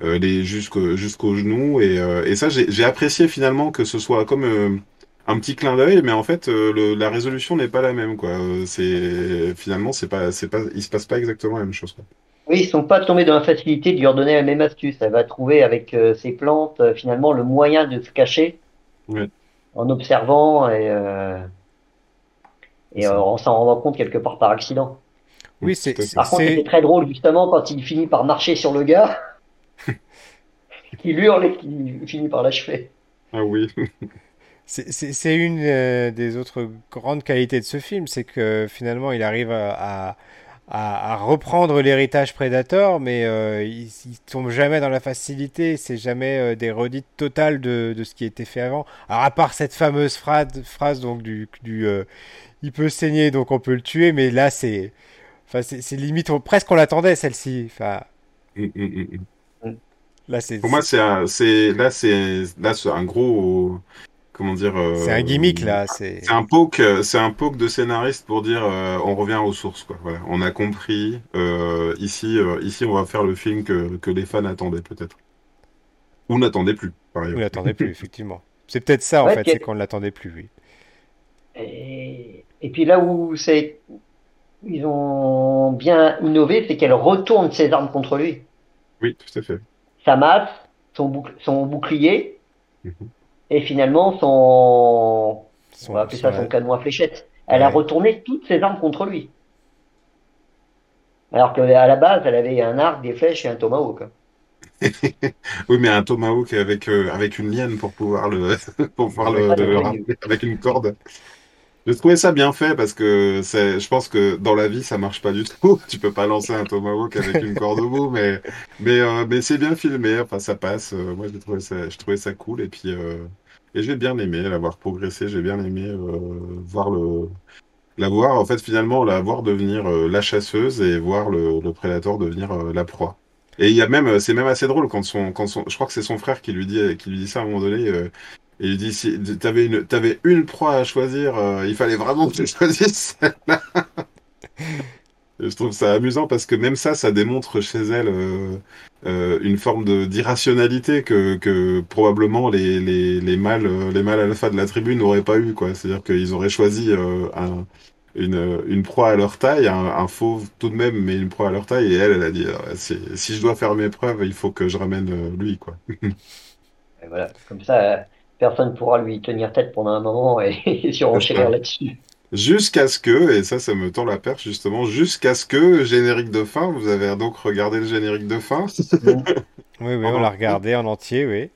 Ouais. les jusqu'au jusqu'au genou. Et, et ça, j'ai apprécié finalement que ce soit comme un petit clin d'œil, mais en fait, euh, le- la résolution n'est pas la même, quoi. Euh, C'est finalement, c'est pas, c'est pas, il se passe pas exactement la même chose, quoi. Oui, ils sont pas tombés dans la facilité de lui redonner la même astuce. Elle va trouver avec euh, ses plantes euh, finalement le moyen de se cacher Ouais. en observant et, euh, euh, en s'en rendant compte quelque part par accident. Oui, c'est, Par contre, c'est- c'était très drôle justement quand il finit par marcher sur le gars, qu'il hurle et qu'il finit par l'achever. Ah oui. C'est- une euh, des autres grandes qualités de ce film, c'est que finalement, il arrive à, à, reprendre l'héritage Predator, mais euh, il, il tombe jamais dans la facilité, c'est jamais euh, des redites totales de, de ce qui a été fait avant. Alors, à part cette fameuse phrase, phrase donc du, du euh, il peut saigner, donc on peut le tuer, mais là, c'est, enfin, c'est, limite, on- presque on l'attendait celle-ci. Enfin, là, c'est, Pour moi, c'est là, c'est là, c'est un gros, comment dire. euh, c'est un gimmick là. C'est, un poke, c'est un poke de scénariste pour dire euh, on revient aux sources quoi. Voilà, on a compris. euh, ici, euh, ici, on va faire le film que, que les fans attendaient peut-être ou n'attendaient plus. Par on ailleurs. l'attendait plus, effectivement. C'est peut-être ça en Ouais, fait, c'est qu'on ne l'attendait plus, oui. Et, et puis là où c'est, ils ont bien innové, c'est qu'elle retourne ses armes contre lui. Oui, tout à fait. Sa masse, son, bouc- son bouclier, Mhm. Et finalement son, Son- on va appeler son- ça son canon à fléchettes. Elle a retourné toutes ses armes contre lui. Alors qu'à la base, elle avait un arc, des flèches et un tomahawk. Oui, mais un tomahawk avec euh, avec une liane pour pouvoir le pour pouvoir le, ramener avec une corde. J'ai trouvé ça bien fait parce que c'est, je pense que dans la vie ça marche pas du tout. Tu peux pas lancer un tomahawk avec une corde au bout, mais mais euh, mais c'est bien filmé. Enfin, ça passe. Euh, moi, j'ai trouvé ça, je trouvais ça cool et puis euh, et j'ai bien aimé l'avoir progressé. J'ai bien aimé euh, voir le la voir en fait finalement la voir devenir euh, la chasseuse et voir le, prédateur devenir euh, la proie. Et il y a même, c'est même assez drôle quand son, quand son, je crois que c'est son frère qui lui dit, qui lui dit ça à un moment donné. euh, et il lui dit, si t'avais une, t'avais une proie à choisir, il fallait vraiment que tu choisisses celle-là. Je trouve ça amusant parce que même ça, ça démontre chez elle euh, euh, une forme d'irrationalité que, que probablement les, les, les mâles, euh, les mâles alpha de la tribu n'auraient pas eu. C'est-à-dire qu'ils auraient choisi euh, un, une, une proie à leur taille, un, un fauve tout de même, mais une proie à leur taille. Et elle, elle a dit, c'est- si je dois faire mes preuves, il faut que je ramène lui, quoi. Et voilà, comme ça, personne pourra lui tenir tête pendant un moment et, et surenchérir là-dessus. Jusqu'à ce que, et ça, ça me tend la perche justement, jusqu'à ce que générique de fin, vous avez donc regardé le générique de fin? Oui, oui, on l'a regardé en entier, oui.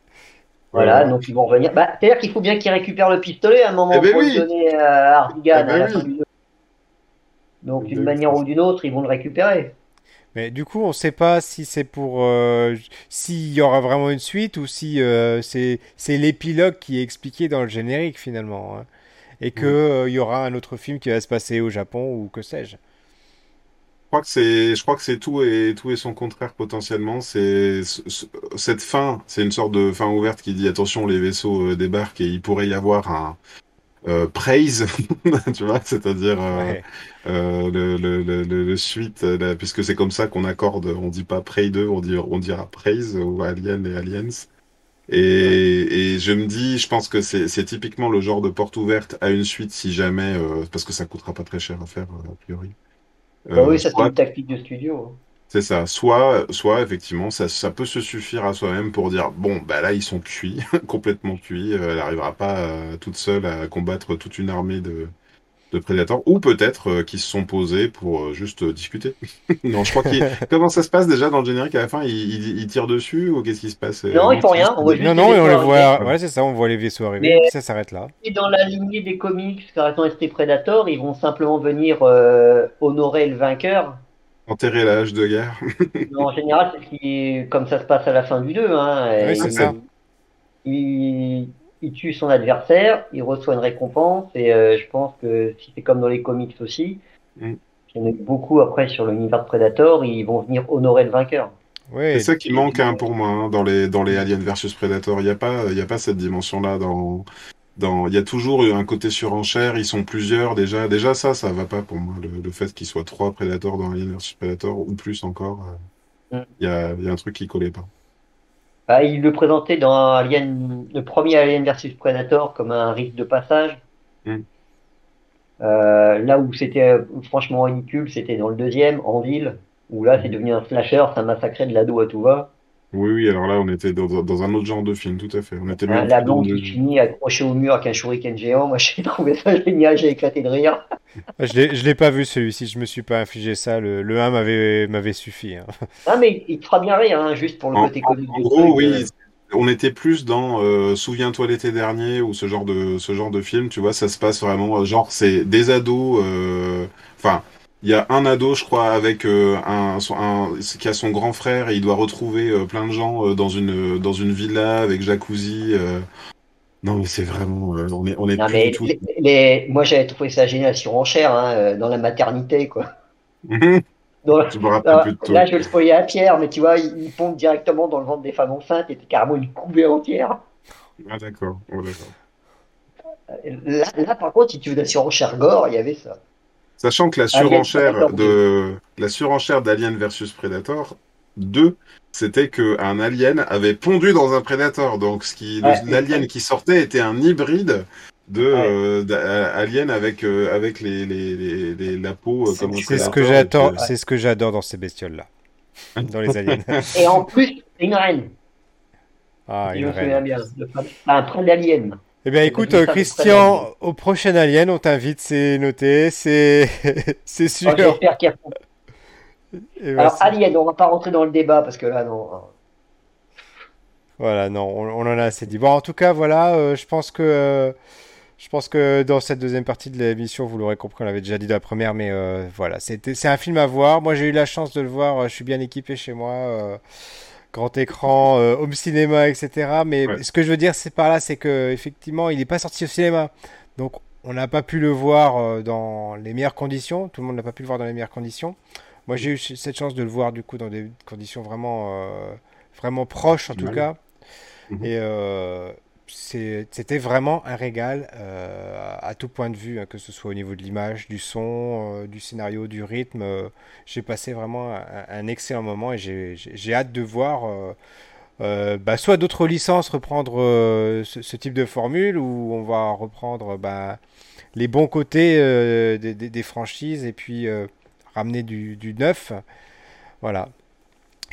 Voilà, donc ils vont revenir. Bah, C'est-à-dire qu'il faut bien qu'ils récupèrent le pistolet à un moment Eh ben pour oui. le donner à Hardigan Eh ben à la oui. fin du jeu. Donc d'une Oui, manière ou d'une autre, ils vont le récupérer. Mais du coup, on ne sait pas si c'est pour euh, s'il y aura vraiment une suite ou si euh, c'est c'est l'épilogue qui est expliqué dans le générique finalement, hein. Et que euh, il y aura un autre film qui va se passer au Japon ou que sais-je. Je crois que c'est, je crois que c'est tout et tout et son contraire potentiellement. C'est ce- ce- cette fin, c'est une sorte de fin ouverte qui dit attention, les vaisseaux euh, débarquent et il pourrait y avoir un euh, praise, tu vois, c'est-à-dire euh, Ouais. euh, le, le, le, suite, euh, puisque c'est comme ça qu'on accorde. On dit pas Prey 2, on dit on dira praise ou Alien et Aliens. Et, et je me dis, je pense que c'est c'est typiquement le genre de porte ouverte à une suite si jamais, euh, parce que ça coûtera pas très cher à faire euh, a priori. Euh, oui, ça c'est soit- une tactique de studio. c'est ça. Soit, soit effectivement, ça, ça peut se suffire à soi-même pour dire bon, bah là ils sont cuits, complètement cuits. euh, elle n'arrivera pas euh, toute seule à combattre toute une armée de, de prédateurs, ou peut-être euh, qu'ils se sont posés pour euh, juste euh, discuter. non, je crois qu'il. Comment ça se passe déjà dans le générique à la fin Ils il, il tirent dessus ou qu'est-ce qui se passe euh, Non, ils font rien, on voit juste Non, non, et on les voit. Ouais, c'est ça, on voit les vaisseaux arriver, Mais- ça s'arrête là. Et dans la lignée des comics, Carton ST Predator, ils vont simplement venir euh, honorer le vainqueur. Enterrer la hache de guerre. En général, c'est ce qui, comme ça se passe à la fin du 2. Hein, Oui, c'est ça. Il tue son adversaire, il reçoit une récompense, et euh, je pense que si c'est comme dans les comics aussi, Mm. il y en a beaucoup après sur l'univers de Predator, ils vont venir honorer le vainqueur. Ouais, C'est ça qui manque hein, pour moi hein, dans les dans les Alien versus Predator. Il n'y a pas il y a pas cette dimension-là dans dans il y a toujours un côté surenchère. Ils sont plusieurs déjà. Déjà ça ça va pas pour moi le, le fait qu'il soit trois Predators dans Alien versus Predator ou plus encore. euh, Mm. Il y a il y a un truc qui collait pas. Ah, il le présentait dans Alien, le premier Alien versus Predator comme un rite de passage. Mm. Euh, là où c'était franchement ridicule, c'était dans le deuxième, en ville, où là c'est devenu un slasher, ça massacrait de l'ado à tout va. Oui oui alors là on était dans, dans un autre genre de film tout à fait. On était même la plus dans blonde qui finit accrochée au mur avec un shuriken géant, moi j'ai trouvé ça génial, j'ai éclaté de rire. je l'ai je l'ai pas vu celui-ci, je me suis pas infligé ça. Le, le 1 m'avait m'avait suffi. hein. Ah mais il te fera bien rire, hein, juste pour le En, côté comique en gros, truc, oui, euh. on était plus dans euh, Souviens-toi l'été dernier ou ce genre de ce genre de film, tu vois, ça se passe vraiment euh, genre c'est des ados euh, enfin, il y a un ado, je crois, avec euh, un, son- un qui a son grand frère et il doit retrouver euh, plein de gens euh, dans une dans une villa avec jacuzzi. Non, mais c'est vraiment on est on est Non plus mais du tout les, les- moi j'avais trouvé ça génial sur enchère, hein, dans la maternité quoi. Dans la- Je me rappelle Alors, plus de tout. là, je vais le spoiler à Pierre, mais tu vois, il, il pompe directement dans le ventre des femmes enceintes et c'est carrément une couvée entière. Ah d'accord. Oh, d'accord. Là, là, par contre, si tu veux la surenchère gore, il y avait ça. Sachant que la Alien surenchère de la surenchère d'Alien versus Predator 2, c'était que un alien avait pondu dans un Predator. Donc ce qui le- Ouais. l'alien qui sortait était un hybride de Ouais. euh, alien avec euh, avec les, les, les, les- la peau euh, C'est comme c'est ce que puis, c'est ce que j'adore dans ces bestioles-là, dans les aliens. Et en plus, une reine. Ah, une reine. bien. Le- Un près d'alien. Eh bien, écoute, euh, Christian, au prochain Alien, on t'invite, c'est noté, c'est c'est sûr. Oh, J'espère qu'il y a. Et Alors. Alien, on va pas rentrer dans le débat parce que là, non. Voilà, non, on, on en a assez dit. Bon, en tout cas, voilà, euh, je pense que euh, je pense que dans cette deuxième partie de l'émission, vous l'aurez compris, on l'avait déjà dit dans la première, mais voilà, c'est un film à voir. Moi, j'ai eu la chance de le voir. Je suis bien équipé chez moi, grand écran, euh, home cinéma, etc. Mais Ouais. ce que je veux dire, c'est par là, c'est que effectivement, il n'est pas sorti au cinéma, donc on n'a pas pu le voir euh, dans les meilleures conditions. Tout le monde n'a pas pu le voir dans les meilleures conditions. Moi, j'ai eu cette chance de le voir du coup dans des conditions vraiment euh, vraiment proches en tout cas. Mhm. Et euh, c'était vraiment un régal euh, à tout point de vue, hein, que ce soit au niveau de l'image, du son, euh, du scénario, du rythme. euh, j'ai passé vraiment un, excellent moment et j'ai hâte de voir bah, soit d'autres licences reprendre ce, type de formule, ou on va reprendre bah, les bons côtés des, franchises et puis ramener du, du neuf. Voilà.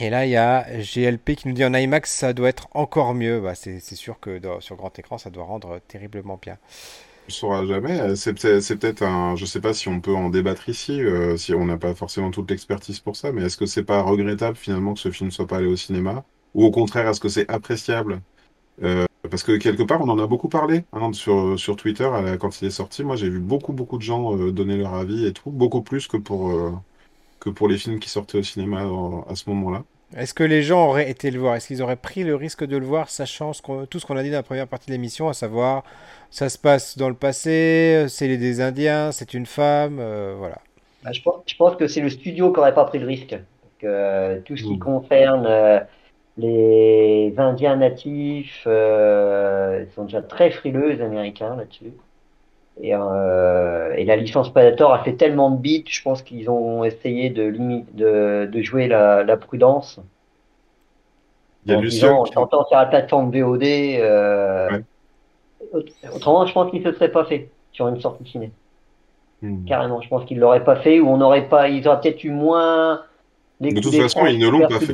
Et là, il y a GLP qui nous dit en IMAX, ça doit être encore mieux. Bah, c'est sûr que sur grand écran, ça doit rendre terriblement bien. On ne saura jamais. C'est peut-être un. Je sais pas si on peut en débattre ici, euh, si on n'a pas forcément toute l'expertise pour ça, mais est-ce que c'est pas regrettable finalement que ce film soit pas allé au cinéma? Ou au contraire, est-ce que c'est appréciable? Euh, parce que quelque part, on en a beaucoup parlé hein, sur, Twitter euh, quand il est sorti. Moi, j'ai vu beaucoup, beaucoup de gens donner leur avis et tout, beaucoup plus que pour, que pour les films qui sortaient au cinéma euh, à ce moment-là. Est-ce que les gens auraient été le voir? Est-ce qu'ils auraient pris le risque de le voir, sachant ce qu'on- tout ce qu'on a dit dans la première partie de l'émission, à savoir, ça se passe dans le passé, c'est les des Indiens, c'est une femme, euh, voilà. Bah, je pense, je pense que c'est le studio qui n'aurait pas pris le risque. Euh, tout ce qui Mm. concerne euh, les Indiens natifs, euh, ils sont déjà très frileux, les Américains, là-dessus. Et, euh, et la licence Predator a fait tellement de bits, je pense qu'ils ont essayé de, limi- de, de jouer la, la prudence Il y a en Lucien disant, qui... sur la plateforme VOD. Euh, Ouais. Autrement, je pense qu'ils ne se seraient pas fait sur une sortie ciné. Hmm. Carrément, je pense qu'ils l'auraient pas fait ou on n'aurait pas, ils auraient peut-être eu moins les De toute façon, ils ne l'ont pas fait.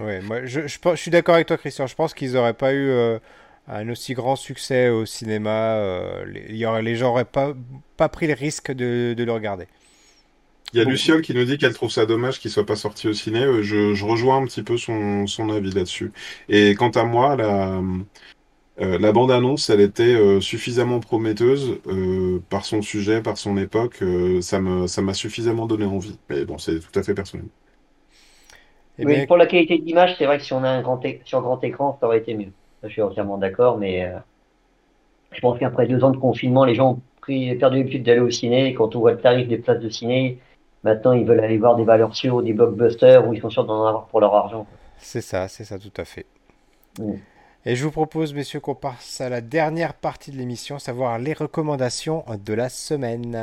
Ouais, moi, je, je, pense- je suis d'accord avec toi, Christian. Je pense qu'ils n'auraient pas eu euh, un aussi grand succès au cinéma. euh, les, il y aurait- les gens n'auraient pas, pas pris le risque de, de le regarder. Il y a. Luciole qui nous dit qu'elle trouve ça dommage qu'il soit pas sorti au ciné. Euh, Je, je rejoins un petit peu son, son avis là-dessus. Et quant à moi, la, euh, la bande-annonce, elle était euh, suffisamment prometteuse euh, par son sujet, par son époque. euh, ça m'a suffisamment donné envie. Mais bon, c'est tout à fait personnel. Eh Oui, bien, pour la qualité d'image, c'est vrai que si on a un grand é- sur grand écran, ça aurait été mieux. Je suis entièrement d'accord, mais euh, je pense qu'après deux ans de confinement, les gens ont pris, perdu l'habitude d'aller au ciné. Et quand on voit le tarif des places de ciné, maintenant ils veulent aller voir des valeurs sûres, des blockbusters où ils sont sûrs d'en avoir pour leur argent. c'est ça, c'est ça, tout à fait. Et je vous propose, messieurs, qu'on passe à la dernière partie de l'émission, savoir les recommandations de la semaine.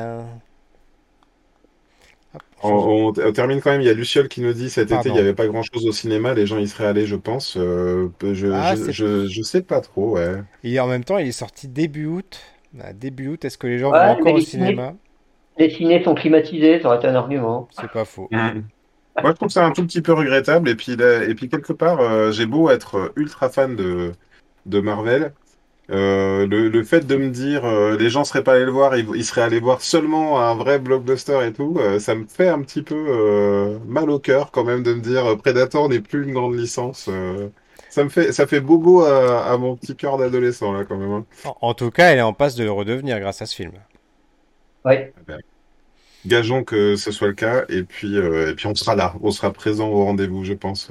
On, on- on termine quand même. Il y a Luciole qui nous dit cet Pardon. été, il n'y avait pas grand-chose au cinéma. Les gens y seraient allés, je pense. Euh, je, Ah, je, c'est- je, je sais pas trop, ouais. Et en même temps, il est sorti début août. Ah, Début août, est-ce que les gens Ouais, vont encore au ciné- cinéma? Les cinés sont climatisés, ça aurait été un argument. C'est pas faux. Moi, je trouve ça un tout petit peu regrettable. Et puis, là- et puis quelque part, euh, j'ai beau être ultra fan de, de Marvel. Euh, le, le fait de me dire euh, les gens seraient pas allés le voir, ils, ils seraient allés voir seulement un vrai blockbuster et tout, euh, ça me fait un petit peu euh, mal au cœur quand même de me dire euh, Predator n'est plus une grande licence. euh. ça me fait ça fait bobo à, à mon petit cœur d'adolescent là quand même. hein. En, en tout cas, elle est en passe de le redevenir grâce à ce film. Ouais. Gageons que ce soit le cas et puis euh, et puis on sera là, on sera présent au rendez-vous, je pense.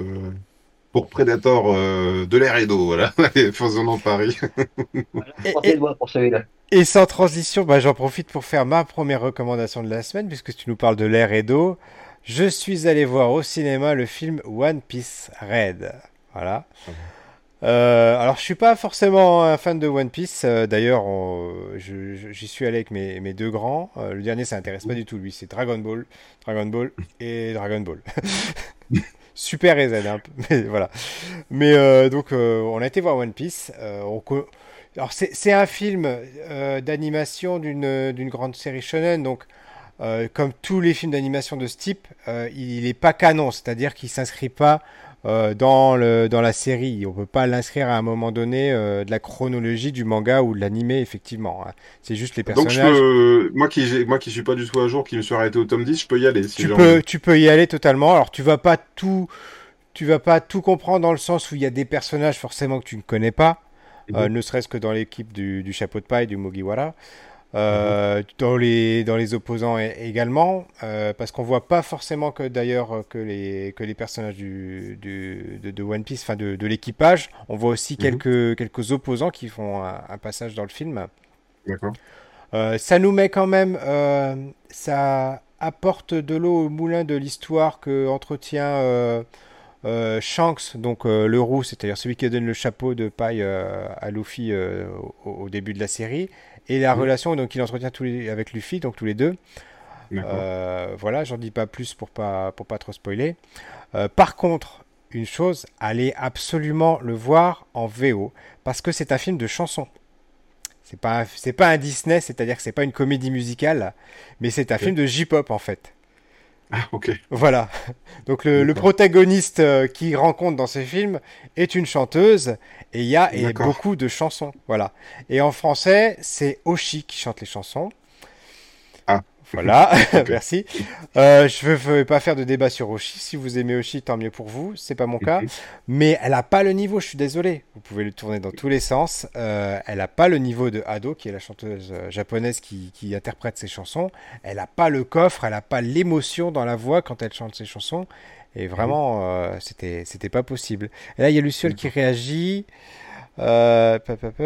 Pour Predator euh, de l'air et d'eau, voilà. Allez, faisons-en Paris. Et, et- le doigt pour celui-là. et sans transition, bah, j'en profite pour faire ma première recommandation de la semaine, puisque tu nous parles de l'air et d'eau. Je suis allé voir au cinéma le film One Piece Red. Voilà. Euh, alors, je suis pas forcément un fan de One Piece. euh, D'ailleurs, j'y suis allé avec mes, mes deux grands. Euh, le dernier, ça intéresse pas du tout. Lui, c'est Dragon Ball, Dragon Ball et Dragon Ball. Super et peu. Mais voilà. Mais euh, donc, euh, on a été voir One Piece. Euh, Alors, c'est un film d'animation d'une grande série shonen. Donc, comme tous les films d'animation de ce type, il n'est pas canon, c'est-à-dire qu'il s'inscrit pas euh, dans, le, dans la série. On peut pas l'inscrire à un moment donné euh, de la chronologie du manga ou de l'animé, effectivement. hein. C'est juste les Donc je personnages. peux, moi qui moi qui suis pas du tout à jour, qui me suis arrêté au tome 10, je peux y aller si tu peux, envie. tu peux y aller totalement. Alors tu vas pas tout, tu vas pas tout comprendre dans le sens où il y a des personnages forcément que tu ne connais pas, euh, Mhm. ne serait-ce que dans l'équipe du, du chapeau de paille du Mugiwara. Euh, dans les dans les opposants également euh, parce qu'on voit pas forcément que d'ailleurs euh, que les que les personnages du, du de, de One Piece enfin de, de l'équipage on voit aussi Mhm. quelques quelques opposants qui font un, un passage dans le film D'accord. euh, ça nous met quand même, ça apporte de l'eau au moulin de l'histoire que entretient Shanks, donc le roux, c'est-à-dire celui qui donne le chapeau de paille à Luffy au, au début de la série, et la Mhm. relation donc qu'il entretient tous les, avec Luffy, donc tous les deux. Euh, voilà, j'en dis pas plus pour pas pour pas trop spoiler. Euh, par contre, une chose, allez absolument le voir en VO parce que c'est un film de chanson. C'est pas c'est pas un Disney, c'est-à-dire que c'est pas une comédie musicale, mais c'est un film de J-pop en fait. Ah, ok. Voilà. Donc le, le protagoniste euh, qui rencontre dans ce film est une chanteuse et il y a et beaucoup de chansons. Voilà. Et en français, c'est Oshi qui chante les chansons. Voilà, merci. Euh, je ne veux pas faire de débat sur Oshi. Si vous aimez Oshi, tant mieux pour vous. C'est pas mon cas. Mais elle n'a pas le niveau, je suis désolé. Vous pouvez le tourner dans tous les sens. Euh, elle n'a pas le niveau de Ado, qui est la chanteuse euh, japonaise qui, qui interprète ses chansons. Elle n'a pas le coffre, elle n'a pas l'émotion dans la voix quand elle chante ses chansons. Et vraiment, euh, c'était, c'était pas possible. Et là, il y a Luciole qui réagit. Euh,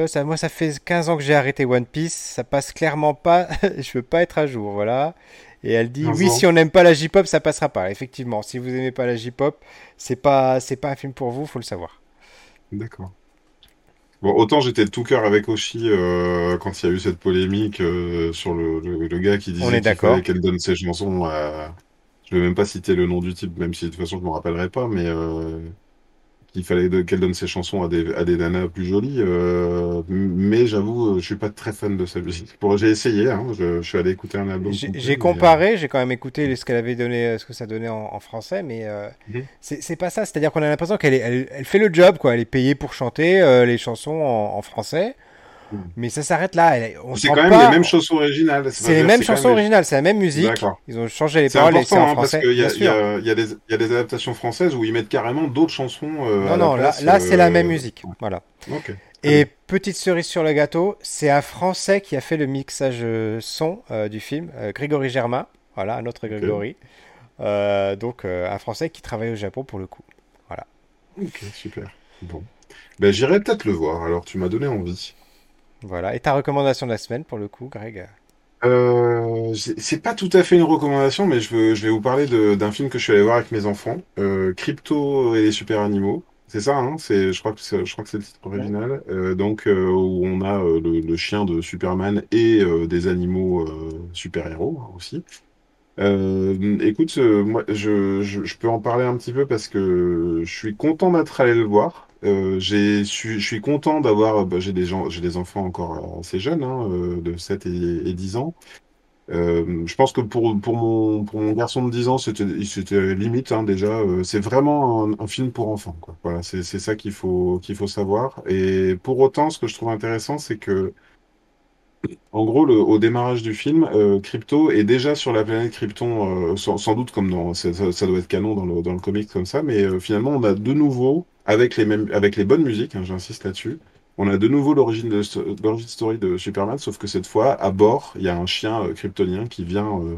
ça, moi, ça fait 15 ans que j'ai arrêté One Piece. Ça passe clairement pas. je veux pas être à jour, voilà. Et elle dit 15 oui, si on n'aime pas la J-pop, ça passera pas. Effectivement, si vous aimez pas la J-pop, c'est pas, c'est pas un film pour vous, faut le savoir. D'accord. Bon, autant j'étais de tout cœur avec Oshi euh, quand il y a eu cette polémique euh, sur le, le, le gars qui disait qu'il qu'elle donne ses chansons à... Je vais même pas citer le nom du type, même si de toute façon je me rappellerai pas, mais qu'il fallait qu'elle donne ses chansons à des, à des nanas plus jolies. euh, mais j'avoue, euh, je suis pas très fan de sa musique. Bon, j'ai essayé, hein, je, je suis allé écouter un album. J'ai mais, euh, comparé, j'ai quand même écouté ce qu'elle avait donné, ce que ça donnait en, en français, mais euh, Mhm. c'est c'est pas ça. C'est-à-dire qu'on a l'impression qu'elle elle, elle fait le job, quoi. Elle est payée pour chanter les chansons en, en français. Mais ça s'arrête là. C'est quand même pas- les mêmes chansons originales. C'est les mêmes chansons originales, c'est la même musique. Ils ont changé les paroles et c'est important hein, parce qu'il y, a- y, y, des- adaptations françaises où ils mettent carrément d'autres chansons. euh, à Non, la non, là, c'est la euh, même musique. Voilà. Ok. Et petite cerise sur le gâteau, c'est un Français qui a fait le mixage euh, son euh, du film, euh, Grégory Germain. Voilà, un autre Grégory. Euh, donc, euh, un Français qui travaille au Japon pour le coup. Ok, super. Bon. Ben, j'irai peut-être le voir, alors tu m'as donné envie. Voilà. Et ta recommandation de la semaine pour le coup, Greg Euh, c'est pas tout à fait une recommandation, mais je, veux, je vais vous parler de- d'un film que je suis allé voir avec mes enfants, euh, Crypto et les super animaux. C'est ça, hein? C'est, je crois que c'est, je crois que c'est le titre original. Euh, donc, euh, où on a euh, le, le chien de Superman et euh, des animaux euh, super-héros hein, aussi. Euh, écoute, euh, moi, je, je, je peux en parler un petit peu parce que je suis content d'être allé le voir. Euh, je suis content d'avoir, bah, j'ai des gens, j'ai des enfants encore assez jeunes, hein, euh, de 7 et, et 10 ans. Euh, je pense que pour, pour mon, garçon de 10 ans, c'était, limite, hein, déjà. c'est vraiment un, film pour enfants. Voilà, c'est, ça qu'il faut, qu'il faut savoir. Et pour autant, ce que je trouve intéressant, c'est que en gros, au démarrage du film, Crypto est déjà sur la planète Krypton, sans, doute comme ça, ça- doit être canon dans le, dans le comic comme ça, mais finalement, on a de nouveau, avec les bonnes musiques, hein, j'insiste là-dessus, on a de nouveau l'origine de l'origine story de Superman, sauf que cette fois, à bord, il y a un chien euh, kryptonien qui vient, euh,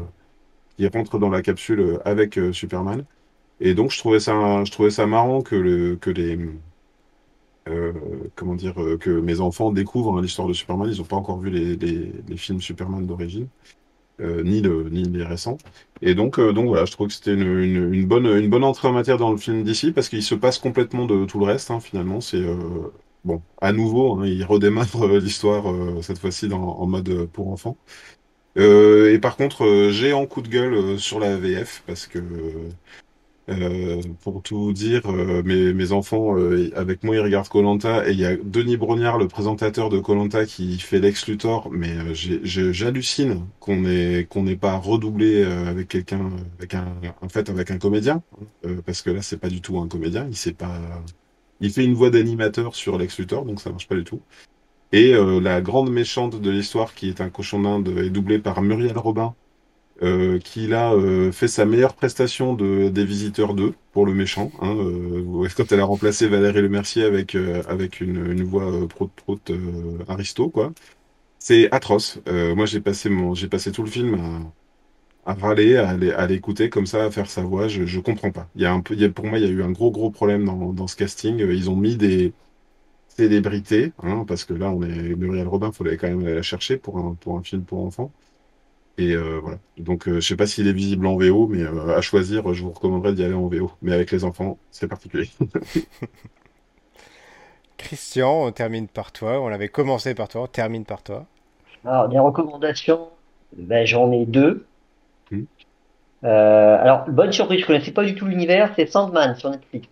qui rentre dans la capsule euh, avec Superman. Et donc, je trouvais ça, je trouvais ça marrant que le, que les, comment dire, que mes enfants découvrent hein, l'histoire de Superman. Ils n'ont pas encore vu les films Superman d'origine, euh, ni, le, ni les récents. Et donc, euh, donc voilà, je trouve que c'était une, une, bonne, une bonne entrée en matière dans le film d'ici, parce qu'il se passe complètement de tout le reste, hein, finalement. C'est, euh, bon, à nouveau, hein, il redémarre l'histoire, cette fois-ci en mode pour enfants. Et par contre, j'ai en coup de gueule sur la VF, parce que euh, pour tout dire, euh, mes, enfants, euh, avec moi, ils regardent Colanta et il y a Denis Brognard, le présentateur de Colanta, qui fait Lex Luthor. Mais j'hallucine qu'on ait qu'on n'ait pas redoublé avec quelqu'un, un, en fait, avec un comédien, euh, parce que là, c'est pas du tout un comédien. Il sait pas, il fait une voix d'animateur sur Lex Luthor, donc ça marche pas du tout. Et la grande méchante de l'histoire, qui est un cochon d'Inde, est doublée par Muriel Robin euh, qui là euh, fait sa meilleure prestation de des Visiteurs 2 pour le méchant. Hein, euh, quand elle a remplacé Valérie Lemercier avec euh, avec une, une voix euh, prout prout euh, aristo quoi. C'est atroce. Moi j'ai passé mon j'ai passé tout le film à, râler, à l'écouter comme ça, à faire sa voix. Je je comprends pas. Il y a un peu il a, pour moi il y a eu un gros gros problème dans dans ce casting. Ils ont mis des célébrités, hein, parce que là on est Muriel Robin, fallait quand même aller la chercher pour un pour un film pour enfants. Et euh, voilà. Donc, euh, je sais pas s'il est visible en VO, mais euh, à choisir, je vous recommanderais d'y aller en VO. Mais avec les enfants, c'est particulier. Christian, on termine par toi. On avait commencé par toi, on termine par toi. Alors, des recommandations, ben, j'en ai deux. Hmm. Euh, alors, bonne surprise, je connaissais pas du tout l'univers, c'est Sandman sur Netflix.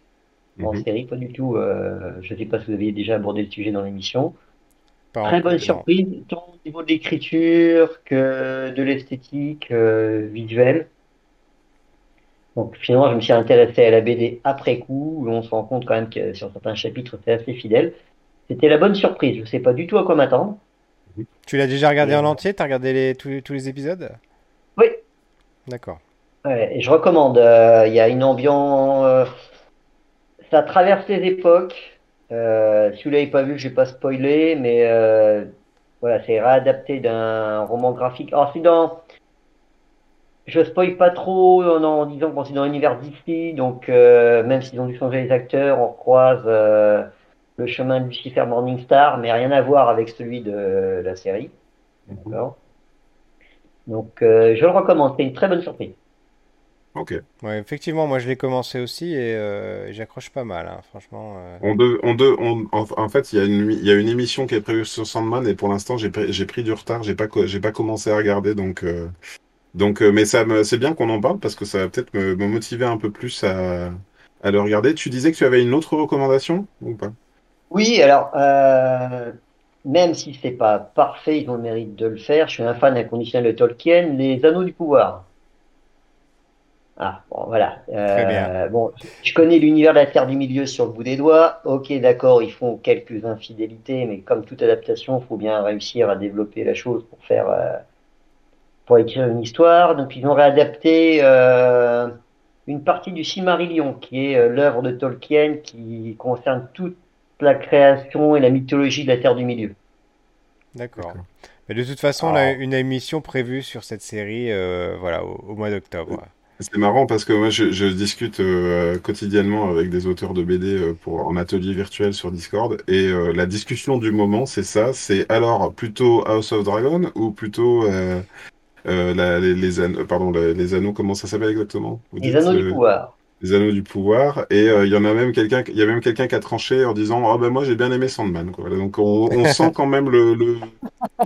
en Mhm. série, pas du tout. euh, je ne sais pas si vous aviez déjà abordé le sujet dans l'émission. Très bonne non. surprise, tant au niveau de l'écriture que de l'esthétique euh, visuelle. Donc finalement, je me suis intéressé à la BD après coup, où on se rend compte quand même que sur certains chapitres, c'est assez fidèle. C'était la bonne surprise. Je ne sais pas du tout à quoi m'attendre. Tu l'as déjà regardé Et- en entier? T'as regardé les, tous, tous les épisodes? Oui, D'accord. Ouais, et je recommande. euh, Il y a une ambiance. euh, ça traverse les époques. Euh, si vous l'avez pas vu, je vais pas spoiler, mais euh, voilà, c'est réadapté d'un roman graphique. Alors, c'est dans. Je spoil pas trop en, en disant qu'on c'est dans l'univers d'ici, donc euh, même s'ils ont dû changer les acteurs, on croise euh, le chemin de Lucifer Morningstar, mais rien à voir avec celui de la série. D'accord? Donc, euh, je le recommande. C'est une très bonne surprise. Ok. Ouais, effectivement, moi je l'ai commencé aussi et euh, j'accroche pas mal, hein, franchement. euh. On de, on de, on, en, en fait, il y a une, il y a une émission qui est prévue sur Sandman et pour l'instant, j'ai pris, j'ai pris du retard. J'ai pas, pas commencé à regarder, donc, euh, donc, mais ça me, c'est bien qu'on en parle parce que ça va peut-être me, me motiver un peu plus à, à le regarder. Tu disais que tu avais une autre recommandation ou pas? Oui, alors, euh, même si c'est pas parfait, ils ont le mérite de le faire. Je suis un fan inconditionnel de Tolkien, Les Anneaux du Pouvoir. Ah, bon, voilà. Très bien. Euh, bon, je connais l'univers de la Terre du Milieu sur le bout des doigts. Ok, d'accord, ils font quelques infidélités, mais comme toute adaptation, il faut bien réussir à développer la chose pour faire, euh, pour écrire une histoire. Donc, ils ont réadapté euh, une partie du Silmarillion, qui est l'œuvre de Tolkien qui concerne toute la création et la mythologie de la Terre du Milieu. D'accord. Mais de toute façon, on a une émission prévue sur cette série voilà, au, au mois d'octobre. C'est marrant parce que moi, je, je discute euh, quotidiennement avec des auteurs de BD euh, pour, en atelier virtuel sur Discord et euh, la discussion du moment, c'est ça. C'est alors plutôt House of Dragon ou plutôt euh, euh, la- les, les, anneaux, pardon, les, les anneaux, comment ça s'appelle exactement? Vous Les dites Anneaux du euh, Pouvoir. Les anneaux du pouvoir et euh, il y en a même quelqu'un, il y a même quelqu'un qui a tranché en disant, ah ben moi j'ai bien aimé Sandman. Quoi. Donc on, on sent quand même le, le-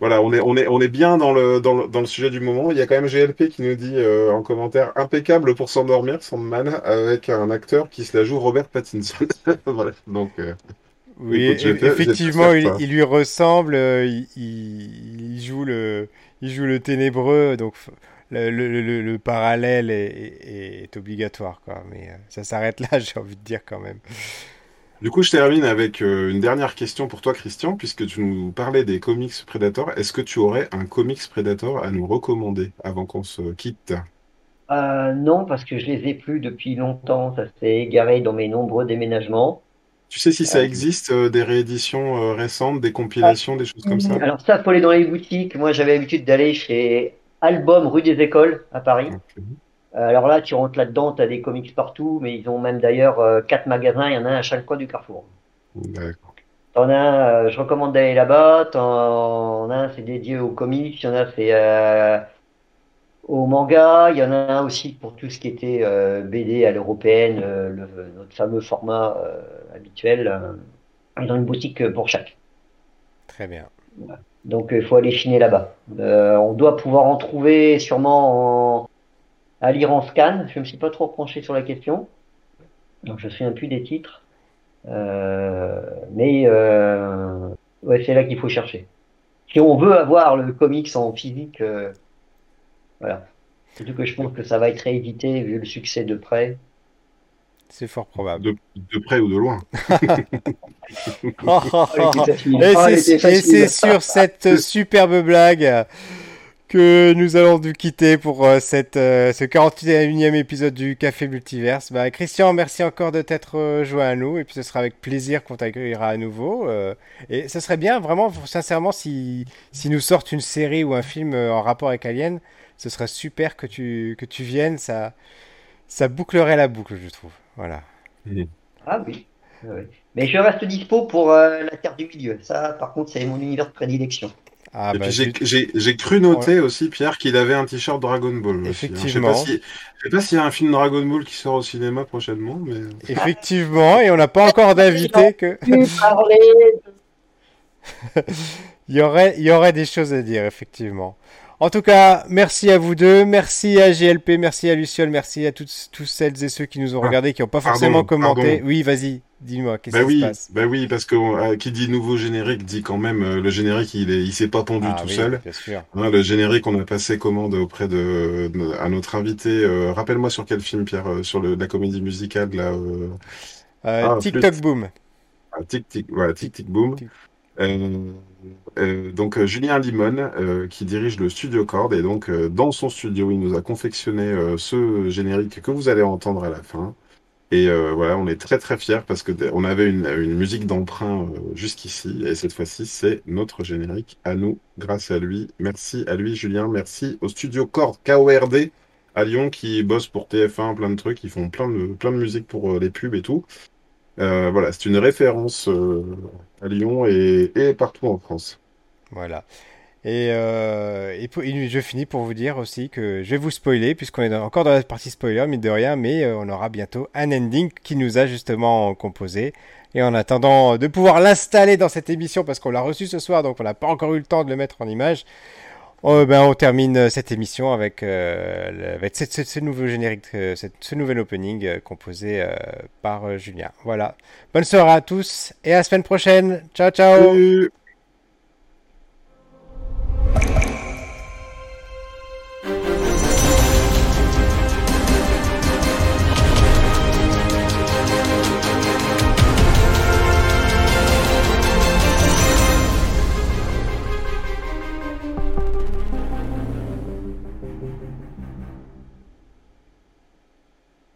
voilà, on est, on est, on est bien dans le, dans le, dans le sujet du moment. Il y a quand même GLP qui nous dit euh, en commentaire impeccable pour s'endormir, Sandman, avec un acteur qui se la joue Robert Pattinson. voilà, donc euh, Oui, écoute, effectivement, il, lui ressemble. il, il- il joue le, il joue le ténébreux, donc le, le- le- le parallèle est, est- est obligatoire, quoi. Mais euh, ça s'arrête là, j'ai envie de dire quand même. Du coup, je termine avec euh, une dernière question pour toi, Christian, puisque tu nous parlais des comics Predator. Est-ce que tu aurais un comics Predator à nous recommander avant qu'on se quitte? Euh, non, parce que je les ai plus depuis longtemps. Ça s'est égaré dans mes nombreux déménagements. Tu sais si ça existe, euh, des rééditions euh, récentes, des compilations, des choses comme ça? alors ça, faut aller dans les boutiques. Moi, j'avais l'habitude d'aller chez Album rue des Écoles à Paris. Euh, alors là, tu rentres là-dedans, tu as des comics partout, mais ils ont même d'ailleurs euh, quatre magasins. Il y en a un à chaque coin du Carrefour. D'accord. T'en as euh, je recommande d'aller là-bas. T'en as un, c'est dédié aux comics. Il y en a, c'est euh, au manga. Il y en a un aussi pour tout ce qui était euh, BD à l'européenne, euh, le, notre fameux format habituel. ils ont une boutique pour chaque. Très bien. Donc il faut aller chiner là-bas. Euh, on doit pouvoir en trouver sûrement en- à lire en scan. Je me suis pas trop penché sur la question. Donc je me souviens plus des titres. Euh, mais euh, ouais, c'est là qu'il faut chercher. Si on veut avoir le comics en physique, euh, voilà. Surtout que je pense que ça va être réédité vu le succès de près. C'est fort probable. De, de près ou de loin. Oh, oh, oh, oh. facile. Et c'est facile. sur cette superbe blague que nous allons nous quitter pour euh, cette, euh, ce 41e épisode du Café Multiverse. Bah, Christian, merci encore de t'être euh, joint à nous et puis ce sera avec plaisir qu'on t'accueillera à nouveau. et ce serait bien, vraiment, sincèrement, si, si nous sortent une série ou un film en rapport avec Alien, ce serait super que tu, que tu viennes. Ça, ça bouclerait la boucle, je trouve. Voilà. Ah oui. Mais je reste dispo pour euh, la Terre du Milieu. Ça, par contre, c'est mon univers de prédilection. Ah, Et bah, puis j'ai, zut. j'ai, j'ai cru noter aussi, Pierre, qu'il avait un t-shirt Dragon Ball aussi. hein. Je Effectivement. pas si, je sais pas s'il y a un film Dragon Ball qui sort au cinéma prochainement, mais Effectivement, et on n'a pas encore d'invité que. Il y aurait, il y aurait des choses à dire, effectivement. En tout cas, merci à vous deux, merci à GLP, merci à Luciole, merci à toutes, tous celles et ceux qui nous ont Ah, regardés, qui n'ont pas pardon, forcément commenté. pardon. Oui, vas-y, dis-moi, qu'est-ce Bah qui oui, se passe? bah oui, parce que euh, qui dit nouveau générique dit quand même euh, le générique il est, il s'est pas pondu Ah tout oui, seul. bien sûr. Hein, le générique on a passé commande auprès de, de- à notre invité. euh, Rappelle-moi sur quel film Pierre, sur le, la comédie musicale là. Ah, TikTok flûte. Boom. ah, tic tic, voilà, tic tic boom. Tic. Euh, donc euh, Julien Limon euh, qui dirige le studio Cord et donc dans son studio il nous a confectionné ce générique que vous allez entendre à la fin. Et voilà on est très très fiers parce que on avait une, musique d'emprunt jusqu'ici et cette fois-ci c'est notre générique à nous grâce à lui. Merci à lui Julien. Merci au studio Cord KORD à Lyon qui bosse pour TF1 plein de trucs. Ils font plein de musique pour les pubs et tout Euh, voilà c'est une référence euh, à Lyon et, partout en France Voilà. Et, euh, et, je finis pour vous dire aussi que je vais vous spoiler, puisqu'on est encore dans la partie spoiler, mine de rien, mais on aura bientôt un ending qui nous a justement composé. Et en attendant de pouvoir l'installer dans cette émission, parce qu'on l'a reçu ce soir, donc on n'a pas encore eu le temps de le mettre en image, on, ben, on termine cette émission avec, euh, ce, nouveau générique, euh, ce nouvel opening euh, composé euh, par euh, Julien. Voilà. Bonne soirée à tous et à la semaine prochaine. Ciao, ciao. Salut